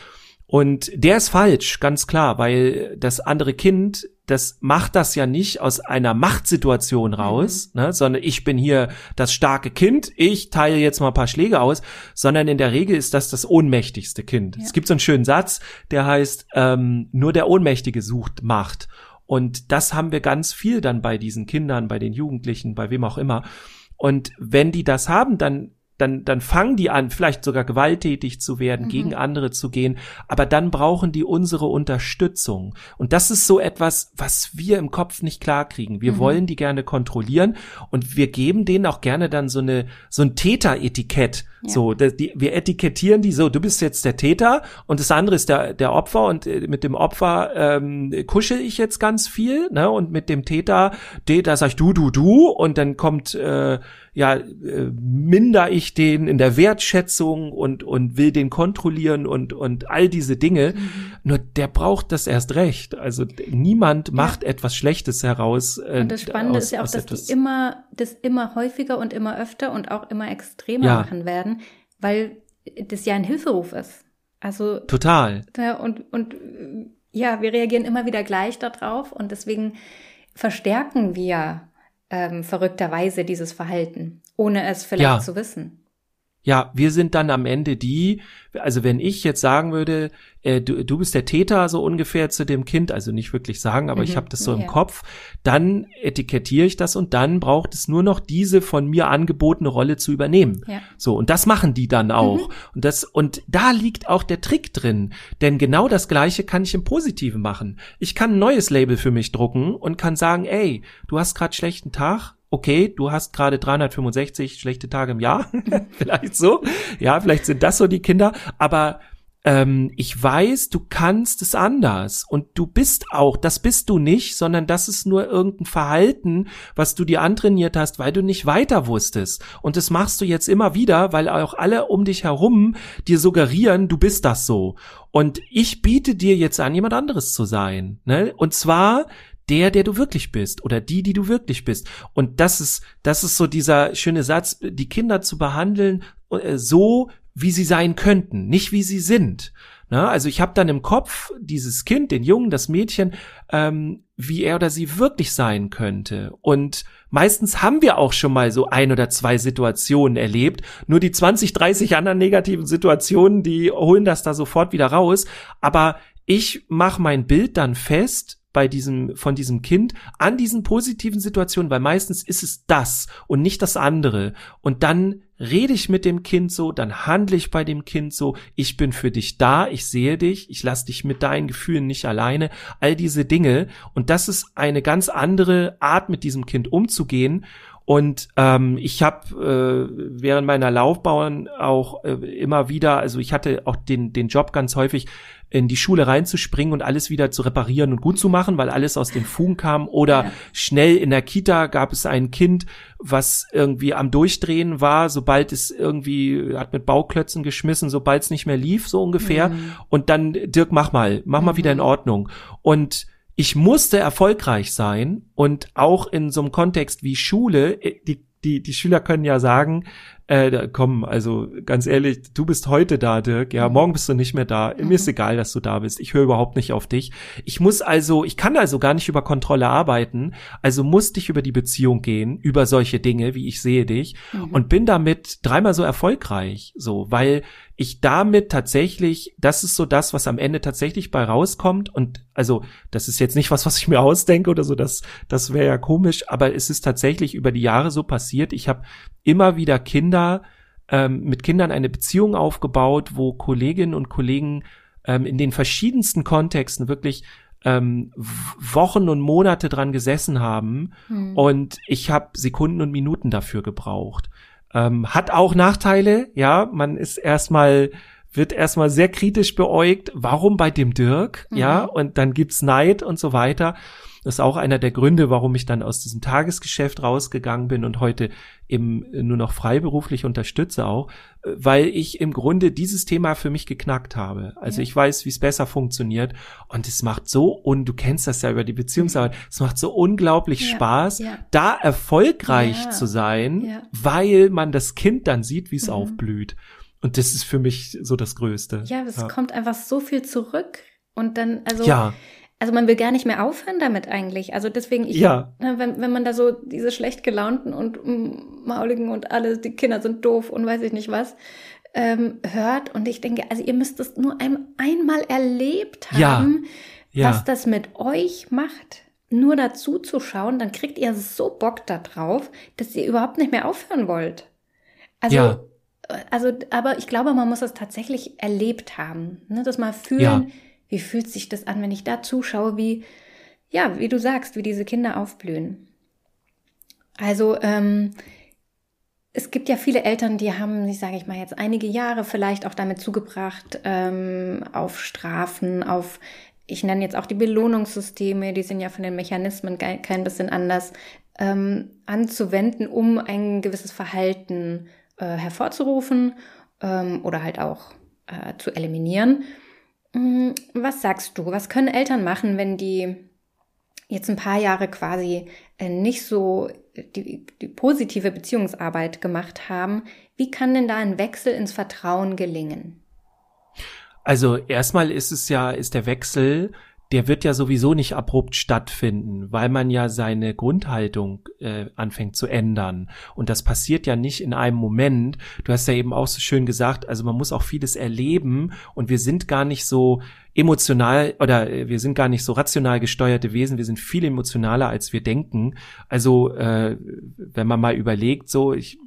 Und der ist falsch, ganz klar, weil das andere Kind das macht das ja nicht aus einer Machtsituation raus, mhm. ne, sondern ich bin hier das starke Kind, ich teile jetzt mal ein paar Schläge aus, sondern in der Regel ist das das ohnmächtigste Kind. Ja. Es gibt so einen schönen Satz, der heißt, ähm, nur der Ohnmächtige sucht Macht. Und das haben wir ganz viel dann bei diesen Kindern, bei den Jugendlichen, bei wem auch immer. Und wenn die das haben, dann dann, dann fangen die an, vielleicht sogar gewalttätig zu werden, mhm. gegen andere zu gehen, aber dann brauchen die unsere Unterstützung. Und das ist so etwas, was wir im Kopf nicht klarkriegen. Wir mhm. wollen die gerne kontrollieren und wir geben denen auch gerne dann so eine, so ein Täter-Etikett. Ja. So, die, wir etikettieren die so, du bist jetzt der Täter und das andere ist der, der Opfer und äh, mit dem Opfer ähm, kuschel ich jetzt ganz viel, ne? Und mit dem Täter, da sag ich du, du, du und dann kommt äh, ja, äh, minder ich den in der Wertschätzung und, und will den kontrollieren und, und all diese Dinge. Mhm. Nur der braucht das erst recht. Also niemand ja. macht etwas Schlechtes heraus. Äh, und das Spannende aus, ist ja auch, dass die immer, das immer häufiger und immer öfter und auch immer extremer ja. machen werden, weil das ja ein Hilferuf ist. Also. Total. Ja, und, und, ja, wir reagieren immer wieder gleich darauf und deswegen verstärken wir ähm, verrückterweise dieses Verhalten, ohne es vielleicht ja. zu wissen. Ja, wir sind dann am Ende die, also wenn ich jetzt sagen würde, äh, du, du bist der Täter so ungefähr zu dem Kind, also nicht wirklich sagen, aber mhm. ich habe das so ja. im Kopf, dann etikettiere ich das und dann braucht es nur noch diese von mir angebotene Rolle zu übernehmen. Ja. So und das machen die dann auch. Mhm. Und das und da liegt auch der Trick drin, denn genau das gleiche kann ich im positiven machen. Ich kann ein neues Label für mich drucken und kann sagen, ey, du hast gerade schlechten Tag, okay, du hast gerade 365 schlechte Tage im Jahr, vielleicht so, ja, vielleicht sind das so die Kinder, aber ähm, ich weiß, du kannst es anders und du bist auch, das bist du nicht, sondern das ist nur irgendein Verhalten, was du dir antrainiert hast, weil du nicht weiter wusstest. Und das machst du jetzt immer wieder, weil auch alle um dich herum dir suggerieren, du bist das so. Und ich biete dir jetzt an, jemand anderes zu sein. Ne? Und zwar der, der du wirklich bist oder die, die du wirklich bist. Und das ist, das ist so dieser schöne Satz, die Kinder zu behandeln äh, so, wie sie sein könnten, nicht wie sie sind. Na, also ich habe dann im Kopf dieses Kind, den Jungen, das Mädchen, ähm, wie er oder sie wirklich sein könnte. Und meistens haben wir auch schon mal so ein oder zwei Situationen erlebt. Nur die 20, 30 anderen negativen Situationen, die holen das da sofort wieder raus. Aber ich mache mein Bild dann fest bei diesem, von diesem Kind an diesen positiven Situationen, weil meistens ist es das und nicht das andere. Und dann rede ich mit dem Kind so, dann handle ich bei dem Kind so, ich bin für dich da, ich sehe dich, ich lasse dich mit deinen Gefühlen nicht alleine, all diese Dinge. Und das ist eine ganz andere Art, mit diesem Kind umzugehen. Und ähm, ich habe äh, während meiner Laufbauern auch äh, immer wieder, also ich hatte auch den, den Job ganz häufig, in die Schule reinzuspringen und alles wieder zu reparieren und gut zu machen, weil alles aus den Fugen kam. Oder ja. schnell in der Kita gab es ein Kind, was irgendwie am Durchdrehen war, sobald es irgendwie hat mit Bauklötzen geschmissen, sobald es nicht mehr lief, so ungefähr. Mhm. Und dann, Dirk, mach mal, mach mal mhm. wieder in Ordnung. Und ich musste erfolgreich sein und auch in so einem Kontext wie Schule, äh, die die, die Schüler können ja sagen, äh, komm, also ganz ehrlich, du bist heute da, Dirk, ja, mhm. morgen bist du nicht mehr da. Mhm. Mir ist egal, dass du da bist. Ich höre überhaupt nicht auf dich. Ich muss also, ich kann also gar nicht über Kontrolle arbeiten, also musste ich über die Beziehung gehen, über solche Dinge, wie ich sehe dich, mhm. und bin damit dreimal so erfolgreich, so, weil ich damit tatsächlich, das ist so das, was am Ende tatsächlich bei rauskommt. Und also, das ist jetzt nicht was, was ich mir ausdenke oder so, das, das wäre ja komisch, aber es ist tatsächlich über die Jahre so passiert. Ich habe immer wieder Kinder, ähm, mit Kindern eine Beziehung aufgebaut, wo Kolleginnen und Kollegen ähm, in den verschiedensten Kontexten wirklich ähm, Wochen und Monate dran gesessen haben hm. und ich habe Sekunden und Minuten dafür gebraucht. Ähm, hat auch Nachteile, ja, man ist erstmal wird erstmal sehr kritisch beäugt. Warum bei dem Dirk? Mhm. Ja, und dann gibt's Neid und so weiter. Das ist auch einer der Gründe, warum ich dann aus diesem Tagesgeschäft rausgegangen bin und heute eben nur noch freiberuflich unterstütze auch, weil ich im Grunde dieses Thema für mich geknackt habe. Also ja. ich weiß, wie es besser funktioniert und es macht so, und du kennst das ja über die Beziehungsarbeit, mhm. es macht so unglaublich ja. Spaß, ja. da erfolgreich zu sein, weil man das Kind dann sieht, wie es mhm. aufblüht. Und das ist für mich so das Größte. Ja, es kommt einfach so viel zurück. Und dann, also ja also man will gar nicht mehr aufhören damit eigentlich. Also deswegen, ich, ja. Ne, wenn, wenn man da so diese schlecht gelaunten und mauligen und alle, die Kinder sind doof und weiß ich nicht was, ähm, hört und ich denke, also ihr müsst das nur ein, einmal erlebt haben, ja. Ja. was das mit euch macht. Nur dazu zu schauen, dann kriegt ihr so Bock da drauf, dass ihr überhaupt nicht mehr aufhören wollt. Also, ja. also, aber ich glaube, man muss das tatsächlich erlebt haben, ne? das mal fühlen. Ja wie fühlt sich das an, wenn ich da zuschaue, wie, ja, wie du sagst, wie diese Kinder aufblühen? Also, ähm, es gibt ja viele Eltern, die haben, ich sage ich mal jetzt, einige Jahre vielleicht auch damit zugebracht, ähm, auf Strafen, auf, ich nenne jetzt auch die Belohnungssysteme, die sind ja von den Mechanismen kein bisschen anders, ähm, anzuwenden, um ein gewisses Verhalten äh, hervorzurufen ähm, oder halt auch äh, zu eliminieren. Mm, was sagst du? Was können Eltern machen, wenn die jetzt ein paar Jahre quasi äh, nicht so die, die positive Beziehungsarbeit gemacht haben? Wie kann denn da ein Wechsel ins Vertrauen gelingen? Also erstmal ist es ja, ist der Wechsel der wird ja sowieso nicht abrupt stattfinden, weil man ja seine Grundhaltung äh, anfängt zu ändern. Und das passiert ja nicht in einem Moment. Du hast ja eben auch so schön gesagt, also man muss auch vieles erleben und wir sind gar nicht so emotional oder äh, wir sind gar nicht so rational gesteuerte Wesen, wir sind viel emotionaler, als wir denken. Also äh, wenn man mal überlegt, so ich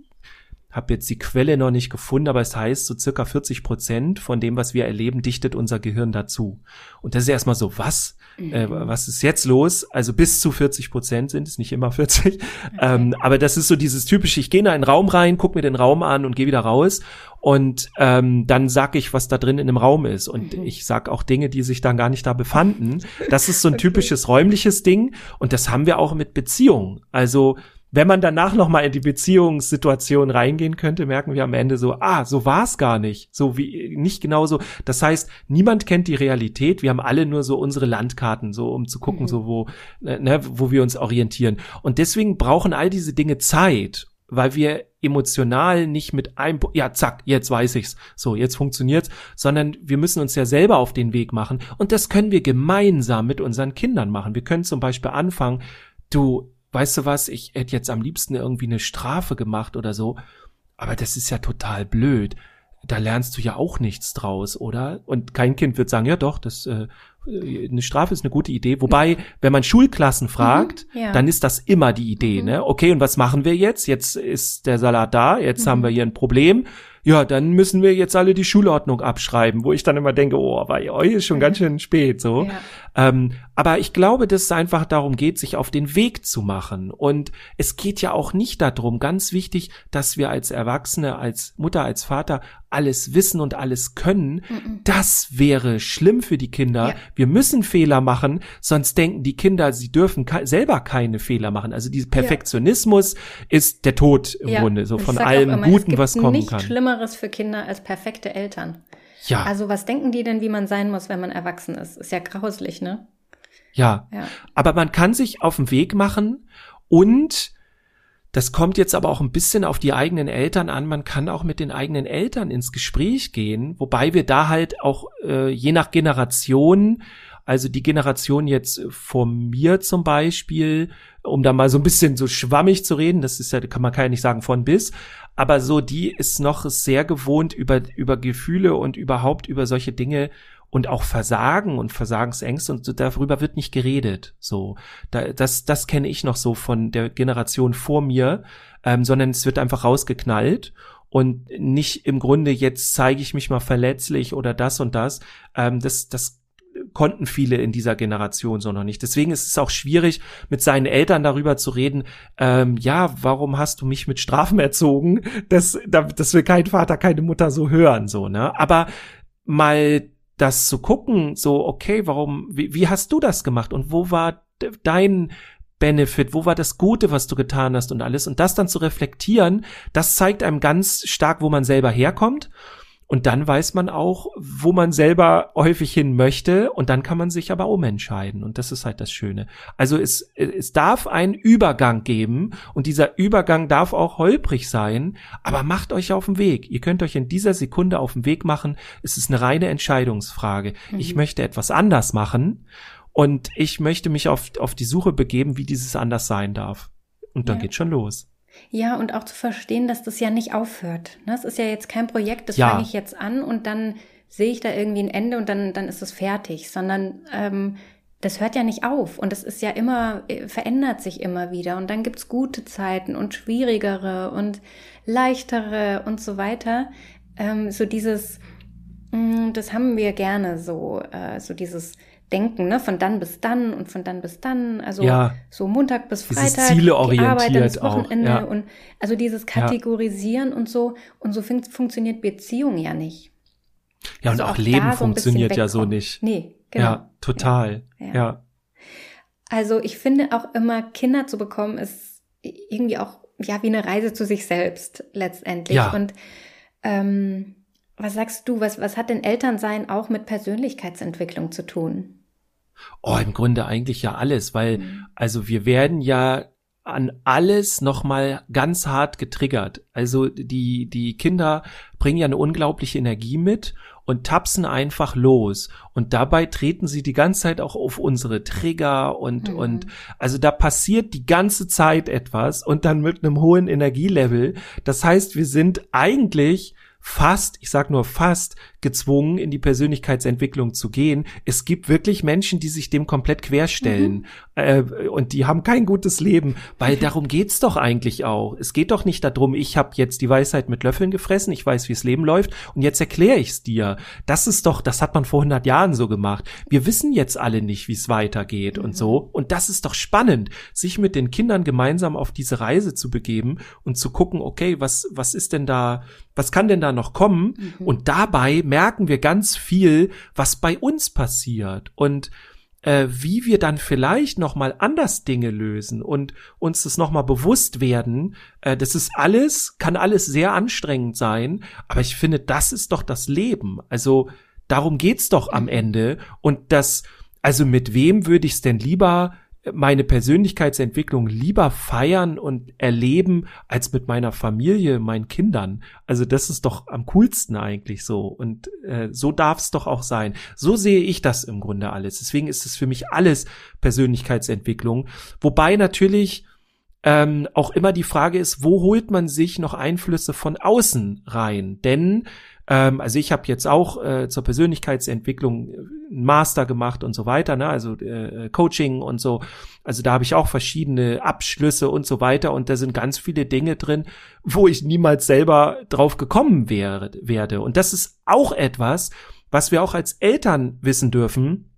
habe jetzt die Quelle noch nicht gefunden, aber es heißt, so circa 40 Prozent von dem, was wir erleben, dichtet unser Gehirn dazu. Und das ist erstmal so, was? Mhm. Äh, was ist jetzt los? Also bis zu 40 Prozent sind es, nicht immer 40. Okay. Ähm, aber das ist so dieses typische, ich gehe in einen Raum rein, guck mir den Raum an und gehe wieder raus. Und ähm, dann sag ich, was da drin in dem Raum ist. Und mhm. ich sag auch Dinge, die sich dann gar nicht da befanden. Das ist so ein okay. typisches räumliches Ding. Und das haben wir auch mit Beziehungen. Also wenn man danach noch mal in die Beziehungssituation reingehen könnte, merken wir am Ende so, ah, so war es gar nicht, so wie nicht genauso. Das heißt, niemand kennt die Realität. Wir haben alle nur so unsere Landkarten, so um zu gucken, mhm. so wo, ne, ne, wo wir uns orientieren. Und deswegen brauchen all diese Dinge Zeit, weil wir emotional nicht mit einem, ja, zack, jetzt weiß ich's, so, jetzt funktioniert's, sondern wir müssen uns ja selber auf den Weg machen. Und das können wir gemeinsam mit unseren Kindern machen. Wir können zum Beispiel anfangen, du, weißt du was, ich hätte jetzt am liebsten irgendwie eine Strafe gemacht oder so, aber das ist ja total blöd. Da lernst du ja auch nichts draus, oder? Und kein Kind wird sagen, ja doch, das äh, eine Strafe ist eine gute Idee. Wobei, wenn man Schulklassen mhm, fragt, mhm, ja. dann ist das immer die Idee, mhm. ne? Okay, und was machen wir jetzt? Jetzt ist der Salat da, jetzt mhm. haben wir hier ein Problem ja, dann müssen wir jetzt alle die Schulordnung abschreiben, wo ich dann immer denke, oh, bei euch ist schon ganz schön spät, so. Ja. Ähm, aber ich glaube, dass es einfach darum geht, sich auf den Weg zu machen. Und es geht ja auch nicht darum, ganz wichtig, dass wir als Erwachsene, als Mutter, als Vater alles wissen und alles können. Mhm. Das wäre schlimm für die Kinder. Ja. Wir müssen Fehler machen, sonst denken die Kinder, sie dürfen ke selber keine Fehler machen. Also dieser Perfektionismus ja. ist der Tod im ja. Grunde, so von allem immer, Guten, was kommen kann. Schlimmeres für Kinder als perfekte Eltern. Ja. Also was denken die denn, wie man sein muss, wenn man erwachsen ist? Ist ja grauslich, ne? Ja. ja. Aber man kann sich auf den Weg machen und das kommt jetzt aber auch ein bisschen auf die eigenen Eltern an. Man kann auch mit den eigenen Eltern ins Gespräch gehen, wobei wir da halt auch äh, je nach Generation, also die Generation jetzt vor mir zum Beispiel, um da mal so ein bisschen so schwammig zu reden, das ist ja, kann man kann ja nicht sagen von bis, aber so die ist noch sehr gewohnt über über Gefühle und überhaupt über solche Dinge und auch Versagen und Versagensängste und darüber wird nicht geredet. So, da, das, das kenne ich noch so von der Generation vor mir, ähm, sondern es wird einfach rausgeknallt und nicht im Grunde jetzt zeige ich mich mal verletzlich oder das und das. Ähm, das, das konnten viele in dieser Generation so noch nicht. Deswegen ist es auch schwierig, mit seinen Eltern darüber zu reden, ähm, ja, warum hast du mich mit Strafen erzogen? Das, das will kein Vater, keine Mutter so hören, so, ne? Aber mal das zu gucken, so, okay, warum, wie, wie hast du das gemacht und wo war dein Benefit, wo war das Gute, was du getan hast und alles und das dann zu reflektieren, das zeigt einem ganz stark, wo man selber herkommt und dann weiß man auch, wo man selber häufig hin möchte. Und dann kann man sich aber umentscheiden. Und das ist halt das Schöne. Also es, es darf einen Übergang geben. Und dieser Übergang darf auch holprig sein. Aber macht euch auf den Weg. Ihr könnt euch in dieser Sekunde auf den Weg machen. Es ist eine reine Entscheidungsfrage. Mhm. Ich möchte etwas anders machen. Und ich möchte mich auf, auf die Suche begeben, wie dieses anders sein darf. Und dann ja. geht schon los. Ja, und auch zu verstehen, dass das ja nicht aufhört. Das ne? ist ja jetzt kein Projekt, das ja. fange ich jetzt an und dann sehe ich da irgendwie ein Ende und dann, dann ist es fertig, sondern ähm, das hört ja nicht auf und es ist ja immer, äh, verändert sich immer wieder und dann gibt's gute Zeiten und schwierigere und leichtere und so weiter. Ähm, so dieses, mh, mm, das haben wir gerne so, äh, so dieses denken, ne? Von dann bis dann und von dann bis dann. Also ja. so Montag bis Freitag, Ziele orientiert die Wochenende auch, ja. und also dieses Kategorisieren ja. und so. Und so fun funktioniert Beziehung ja nicht. Ja, also und auch, auch Leben funktioniert ja so nicht. Nee, genau. Ja, total. ja. Also ich finde auch immer Kinder zu bekommen ist irgendwie auch ja wie eine Reise zu sich selbst letztendlich. Ja. Und ähm, was sagst du, was, was hat denn Elternsein auch mit Persönlichkeitsentwicklung zu tun? Oh, im Grunde eigentlich ja alles, weil, mhm. also wir werden ja an alles nochmal ganz hart getriggert. Also die, die Kinder bringen ja eine unglaubliche Energie mit und tapsen einfach los. Und dabei treten sie die ganze Zeit auch auf unsere Trigger und, mhm. und, also da passiert die ganze Zeit etwas und dann mit einem hohen Energielevel. Das heißt, wir sind eigentlich fast, ich sag nur fast, gezwungen, in die Persönlichkeitsentwicklung zu gehen. Es gibt wirklich Menschen, die sich dem komplett querstellen mhm. Äh, und die haben kein gutes Leben, weil darum geht's doch eigentlich auch. Es geht doch nicht darum, ich habe jetzt die Weisheit mit Löffeln gefressen, ich weiß, wie es Leben läuft und jetzt erkläre ich's dir. Das ist doch, das hat man vor 100 Jahren so gemacht. Wir wissen jetzt alle nicht, wie es weitergeht mhm. und so und das ist doch spannend, sich mit den Kindern gemeinsam auf diese Reise zu begeben und zu gucken, okay, was was ist denn da, was kann denn da noch kommen mhm. und dabei merken wir ganz viel, was bei uns passiert und äh, wie wir dann vielleicht noch mal anders Dinge lösen und uns das noch mal bewusst werden. Äh, das ist alles, kann alles sehr anstrengend sein, aber ich finde, das ist doch das Leben. Also darum geht's doch am Ende und das, also mit wem würde ich es denn lieber meine Persönlichkeitsentwicklung lieber feiern und erleben als mit meiner Familie, meinen Kindern. Also das ist doch am coolsten eigentlich so. Und äh, so darf es doch auch sein. So sehe ich das im Grunde alles. Deswegen ist es für mich alles Persönlichkeitsentwicklung. Wobei natürlich ähm, auch immer die Frage ist, wo holt man sich noch Einflüsse von außen rein? Denn ähm, also ich habe jetzt auch äh, zur Persönlichkeitsentwicklung äh, einen Master gemacht und so weiter, ne? also äh, Coaching und so. Also da habe ich auch verschiedene Abschlüsse und so weiter und da sind ganz viele Dinge drin, wo ich niemals selber drauf gekommen wäre, werde. Und das ist auch etwas, was wir auch als Eltern wissen dürfen.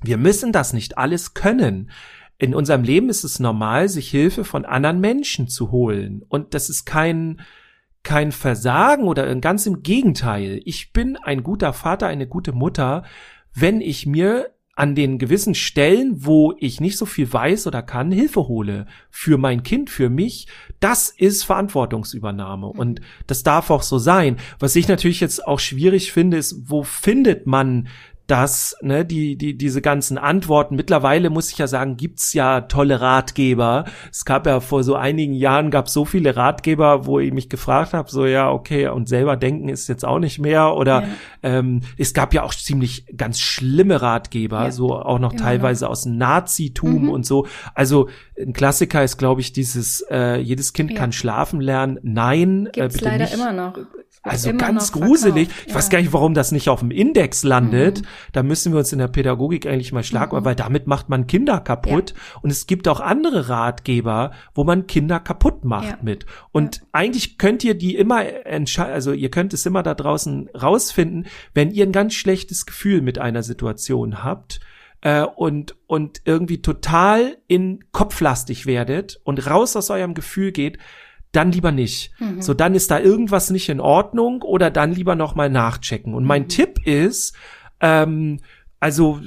Wir müssen das nicht alles können. In unserem Leben ist es normal, sich Hilfe von anderen Menschen zu holen. Und das ist kein, kein Versagen oder ganz im Gegenteil. Ich bin ein guter Vater, eine gute Mutter, wenn ich mir an den gewissen Stellen, wo ich nicht so viel weiß oder kann, Hilfe hole für mein Kind, für mich. Das ist Verantwortungsübernahme und das darf auch so sein. Was ich natürlich jetzt auch schwierig finde, ist, wo findet man dass ne, die, die, diese ganzen Antworten, mittlerweile muss ich ja sagen, gibt's ja tolle Ratgeber. Es gab ja vor so einigen Jahren gab so viele Ratgeber, wo ich mich gefragt habe, so ja, okay, und selber denken ist jetzt auch nicht mehr. Oder ja. ähm, es gab ja auch ziemlich ganz schlimme Ratgeber, ja. so auch noch Immer teilweise noch. aus Nazitum mhm. und so. Also ein Klassiker ist, glaube ich, dieses äh, jedes Kind ja. kann schlafen lernen. Nein, äh, Gibt's äh, bitte leider nicht. immer noch. Also ganz gruselig. Ich weiß gar nicht, warum das nicht auf dem Index landet. Mhm. Da müssen wir uns in der Pädagogik eigentlich mal schlagen, mhm. weil damit macht man Kinder kaputt. Ja. Und es gibt auch andere Ratgeber, wo man Kinder kaputt macht ja. mit. Und ja. eigentlich könnt ihr die immer entscheiden, also ihr könnt es immer da draußen rausfinden, wenn ihr ein ganz schlechtes Gefühl mit einer Situation habt äh, und, und irgendwie total in kopflastig werdet und raus aus eurem Gefühl geht, dann lieber nicht. Mhm. So, dann ist da irgendwas nicht in Ordnung oder dann lieber nochmal nachchecken. Und mein mhm. Tipp ist, ähm, also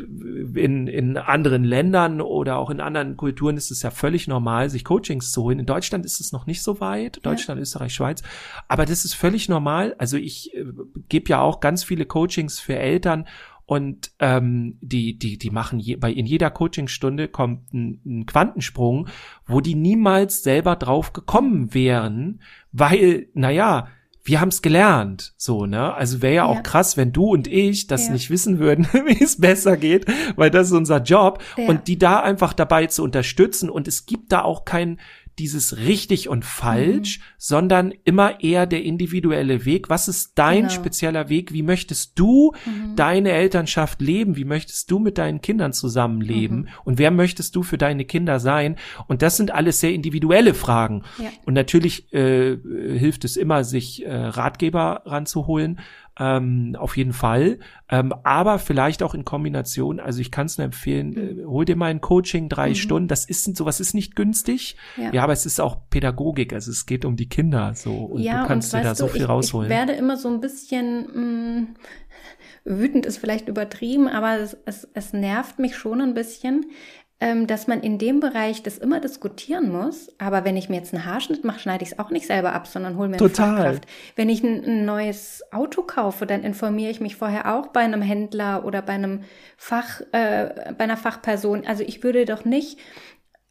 in, in anderen Ländern oder auch in anderen Kulturen ist es ja völlig normal, sich Coachings zu holen. In Deutschland ist es noch nicht so weit, Deutschland, ja. Österreich, Schweiz. Aber das ist völlig normal. Also ich äh, gebe ja auch ganz viele Coachings für Eltern und ähm, die die die machen je, bei in jeder Coachingstunde kommt ein, ein Quantensprung, wo die niemals selber drauf gekommen wären, weil naja wir haben es gelernt, so, ne? Also wäre ja, ja, auch krass, wenn du und ich das ja. nicht wissen würden, wie es besser geht, weil das ist unser Job ja. und die da einfach dabei zu unterstützen und es gibt da auch kein dieses richtig und falsch, mhm. sondern immer eher der individuelle Weg. Was ist dein genau. spezieller Weg? Wie möchtest du mhm. deine Elternschaft leben? Wie möchtest du mit deinen Kindern zusammenleben? Mhm. Und wer möchtest du für deine Kinder sein? Und das sind alles sehr individuelle Fragen. Ja. Und natürlich äh, hilft es immer, sich äh, Ratgeber ranzuholen ähm, auf jeden Fall. Ähm, aber vielleicht auch in Kombination, also ich kann es nur empfehlen, mhm. äh, hol dir mal ein Coaching, drei mhm. Stunden. Das ist sowas ist nicht günstig. Ja. ja. aber es ist auch Pädagogik, also es geht um die Kinder so und ja, du kannst und dir da so du, viel ich, rausholen. Ich werde immer so ein bisschen mh, mm, wütend ist vielleicht übertrieben, aber es, es, es nervt mich schon ein bisschen, dass man in dem Bereich das immer diskutieren muss. Aber wenn ich mir jetzt einen Haarschnitt mache, schneide ich es auch nicht selber ab, sondern hole mir Total. eine Fachkraft. Wenn ich ein, ein, neues Auto kaufe, dann informiere ich mich vorher auch bei einem Händler oder bei einem Fach, äh, bei einer Fachperson. Also ich würde doch nicht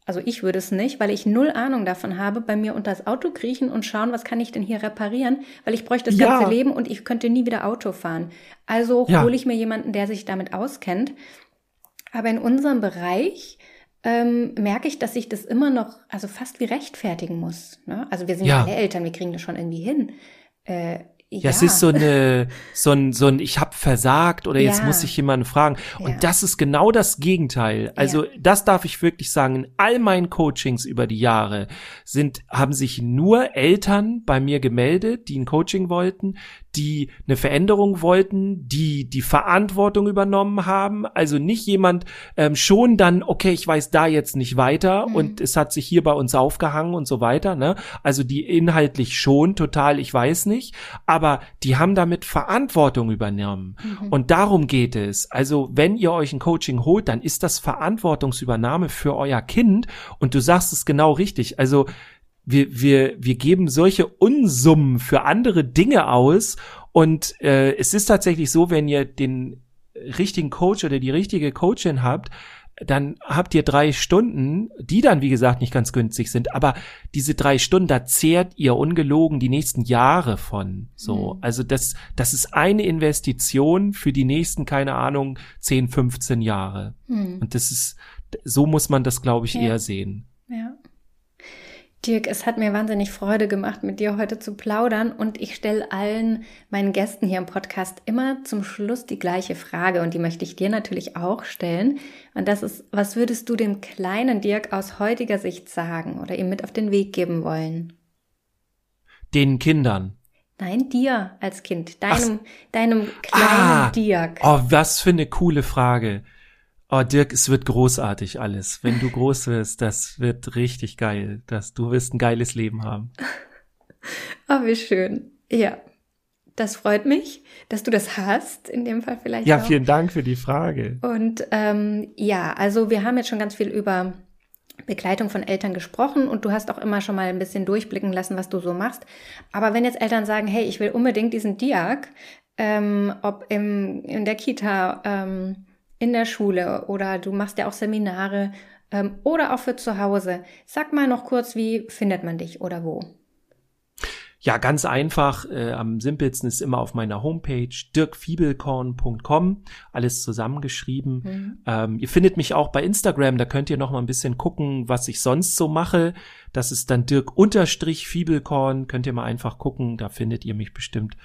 also ich würde es nicht, weil ich null Ahnung davon habe, bei mir unter das Auto kriechen und schauen, was kann ich denn hier reparieren, weil ich bräuchte das ja. ganze Leben und ich könnte nie wieder Auto fahren. Also ja. hole ich mir jemanden, der sich damit auskennt. Aber in unserem Bereich ähm, merke ich, dass ich das immer noch, also fast wie rechtfertigen muss. Ne? Also wir sind ja. alle Eltern, wir kriegen das schon irgendwie hin. Äh, ja. ja, es ist so eine, so ein, so ein, ich habe versagt oder jetzt ja. muss ich jemanden fragen. Und ja. das ist genau das Gegenteil. Also das darf ich wirklich sagen. In all meinen Coachings über die Jahre sind, haben sich nur Eltern bei mir gemeldet, die ein Coaching wollten, die eine Veränderung wollten, die die Verantwortung übernommen haben. Also nicht jemand ähm, schon dann, okay, ich weiß da jetzt nicht weiter mhm. und es hat sich hier bei uns aufgehangen und so weiter. Ne? Also die inhaltlich schon total, ich weiß nicht, aber die haben damit Verantwortung übernommen. Mhm. Und darum geht es. Also wenn ihr euch ein Coaching holt, dann ist das Verantwortungsübernahme für euer Kind und du sagst es genau richtig. Also wir, wir, wir geben solche Unsummen für andere Dinge aus und äh, es ist tatsächlich so, wenn ihr den richtigen Coach oder die richtige Coachin habt, dann habt ihr drei Stunden, die dann, wie gesagt, nicht ganz günstig sind, aber diese drei Stunden, da zehrt ihr ungelogen die nächsten Jahre von. So, mhm. also das, das ist eine Investition für die nächsten, keine Ahnung, 10, 15 Jahre. Mhm. Und das ist, so muss man das, glaube ich, ja. eher sehen. Dirk, es hat mir wahnsinnig Freude gemacht, mit dir heute zu plaudern und ich stelle allen meinen Gästen hier im Podcast immer zum Schluss die gleiche Frage und die möchte ich dir natürlich auch stellen. Und das ist, was würdest du dem kleinen Dirk aus heutiger Sicht sagen oder ihm mit auf den Weg geben wollen? Den Kindern. Nein, dir als Kind, deinem, Ach, deinem kleinen ah, Dirk. Oh, was für eine coole Frage. Oh, Dirk, es wird großartig alles. Wenn du groß wirst, das wird richtig geil. Das, du wirst ein geiles Leben haben. Oh, wie schön. Ja. Das freut mich, dass du das hast, in dem Fall vielleicht. Ja, auch. vielen Dank für die Frage. Und ähm, ja, also wir haben jetzt schon ganz viel über Begleitung von Eltern gesprochen und du hast auch immer schon mal ein bisschen durchblicken lassen, was du so machst. Aber wenn jetzt Eltern sagen, hey, ich will unbedingt diesen Diag, ähm, ob im, in der Kita, ähm, in der Schule oder du machst ja auch Seminare ähm, oder auch für zu Hause. Sag mal noch kurz, wie findet man dich oder wo? Ja, ganz einfach. Äh, am simpelsten ist immer auf meiner Homepage dirkfiebelkorn.com. Alles zusammengeschrieben. Mhm. Ähm, ihr findet mich auch bei Instagram. Da könnt ihr noch mal ein bisschen gucken, was ich sonst so mache. Das ist dann dirk-fiebelkorn. Könnt ihr mal einfach gucken. Da findet ihr mich bestimmt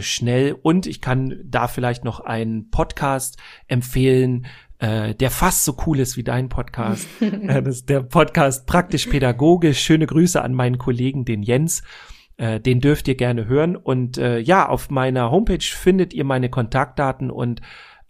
schnell. Und ich kann da vielleicht noch einen Podcast empfehlen, äh, der fast so cool ist wie dein Podcast. äh, das ist der Podcast Praktisch Pädagogisch. Schöne Grüße an meinen Kollegen, den Jens. Äh, den dürft ihr gerne hören. Und äh, ja, auf meiner Homepage findet ihr meine Kontaktdaten und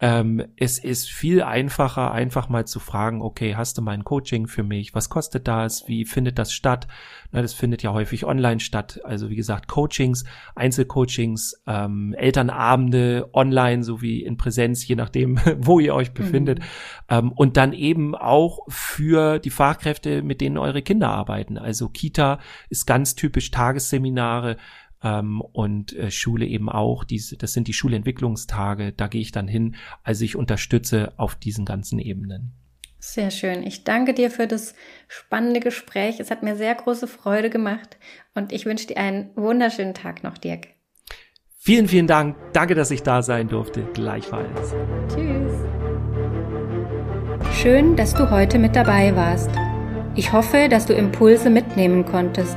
Ähm, es ist viel einfacher, einfach mal zu fragen, okay, hast du mal ein Coaching für mich? Was kostet das? Wie findet das statt? Na, das findet ja häufig online statt. Also wie gesagt, Coachings, Einzelcoachings, ähm, Elternabende online sowie in Präsenz, je nachdem, wo ihr euch befindet. Mhm. Ähm, und dann eben auch für die Fachkräfte, mit denen eure Kinder arbeiten. Also Kita ist ganz typisch Tagesseminare ähm, und äh, Schule eben auch. Diese, das sind die Schulentwicklungstage. Da gehe ich dann hin. Also ich unterstütze auf diesen ganzen Ebenen. Sehr schön. Ich danke dir für das spannende Gespräch. Es hat mir sehr große Freude gemacht und ich wünsche dir einen wunderschönen Tag noch, Dirk. Vielen, vielen Dank. Danke, dass ich da sein durfte. Gleichfalls. Tschüss. Schön, dass du heute mit dabei warst. Ich hoffe, dass du Impulse mitnehmen konntest.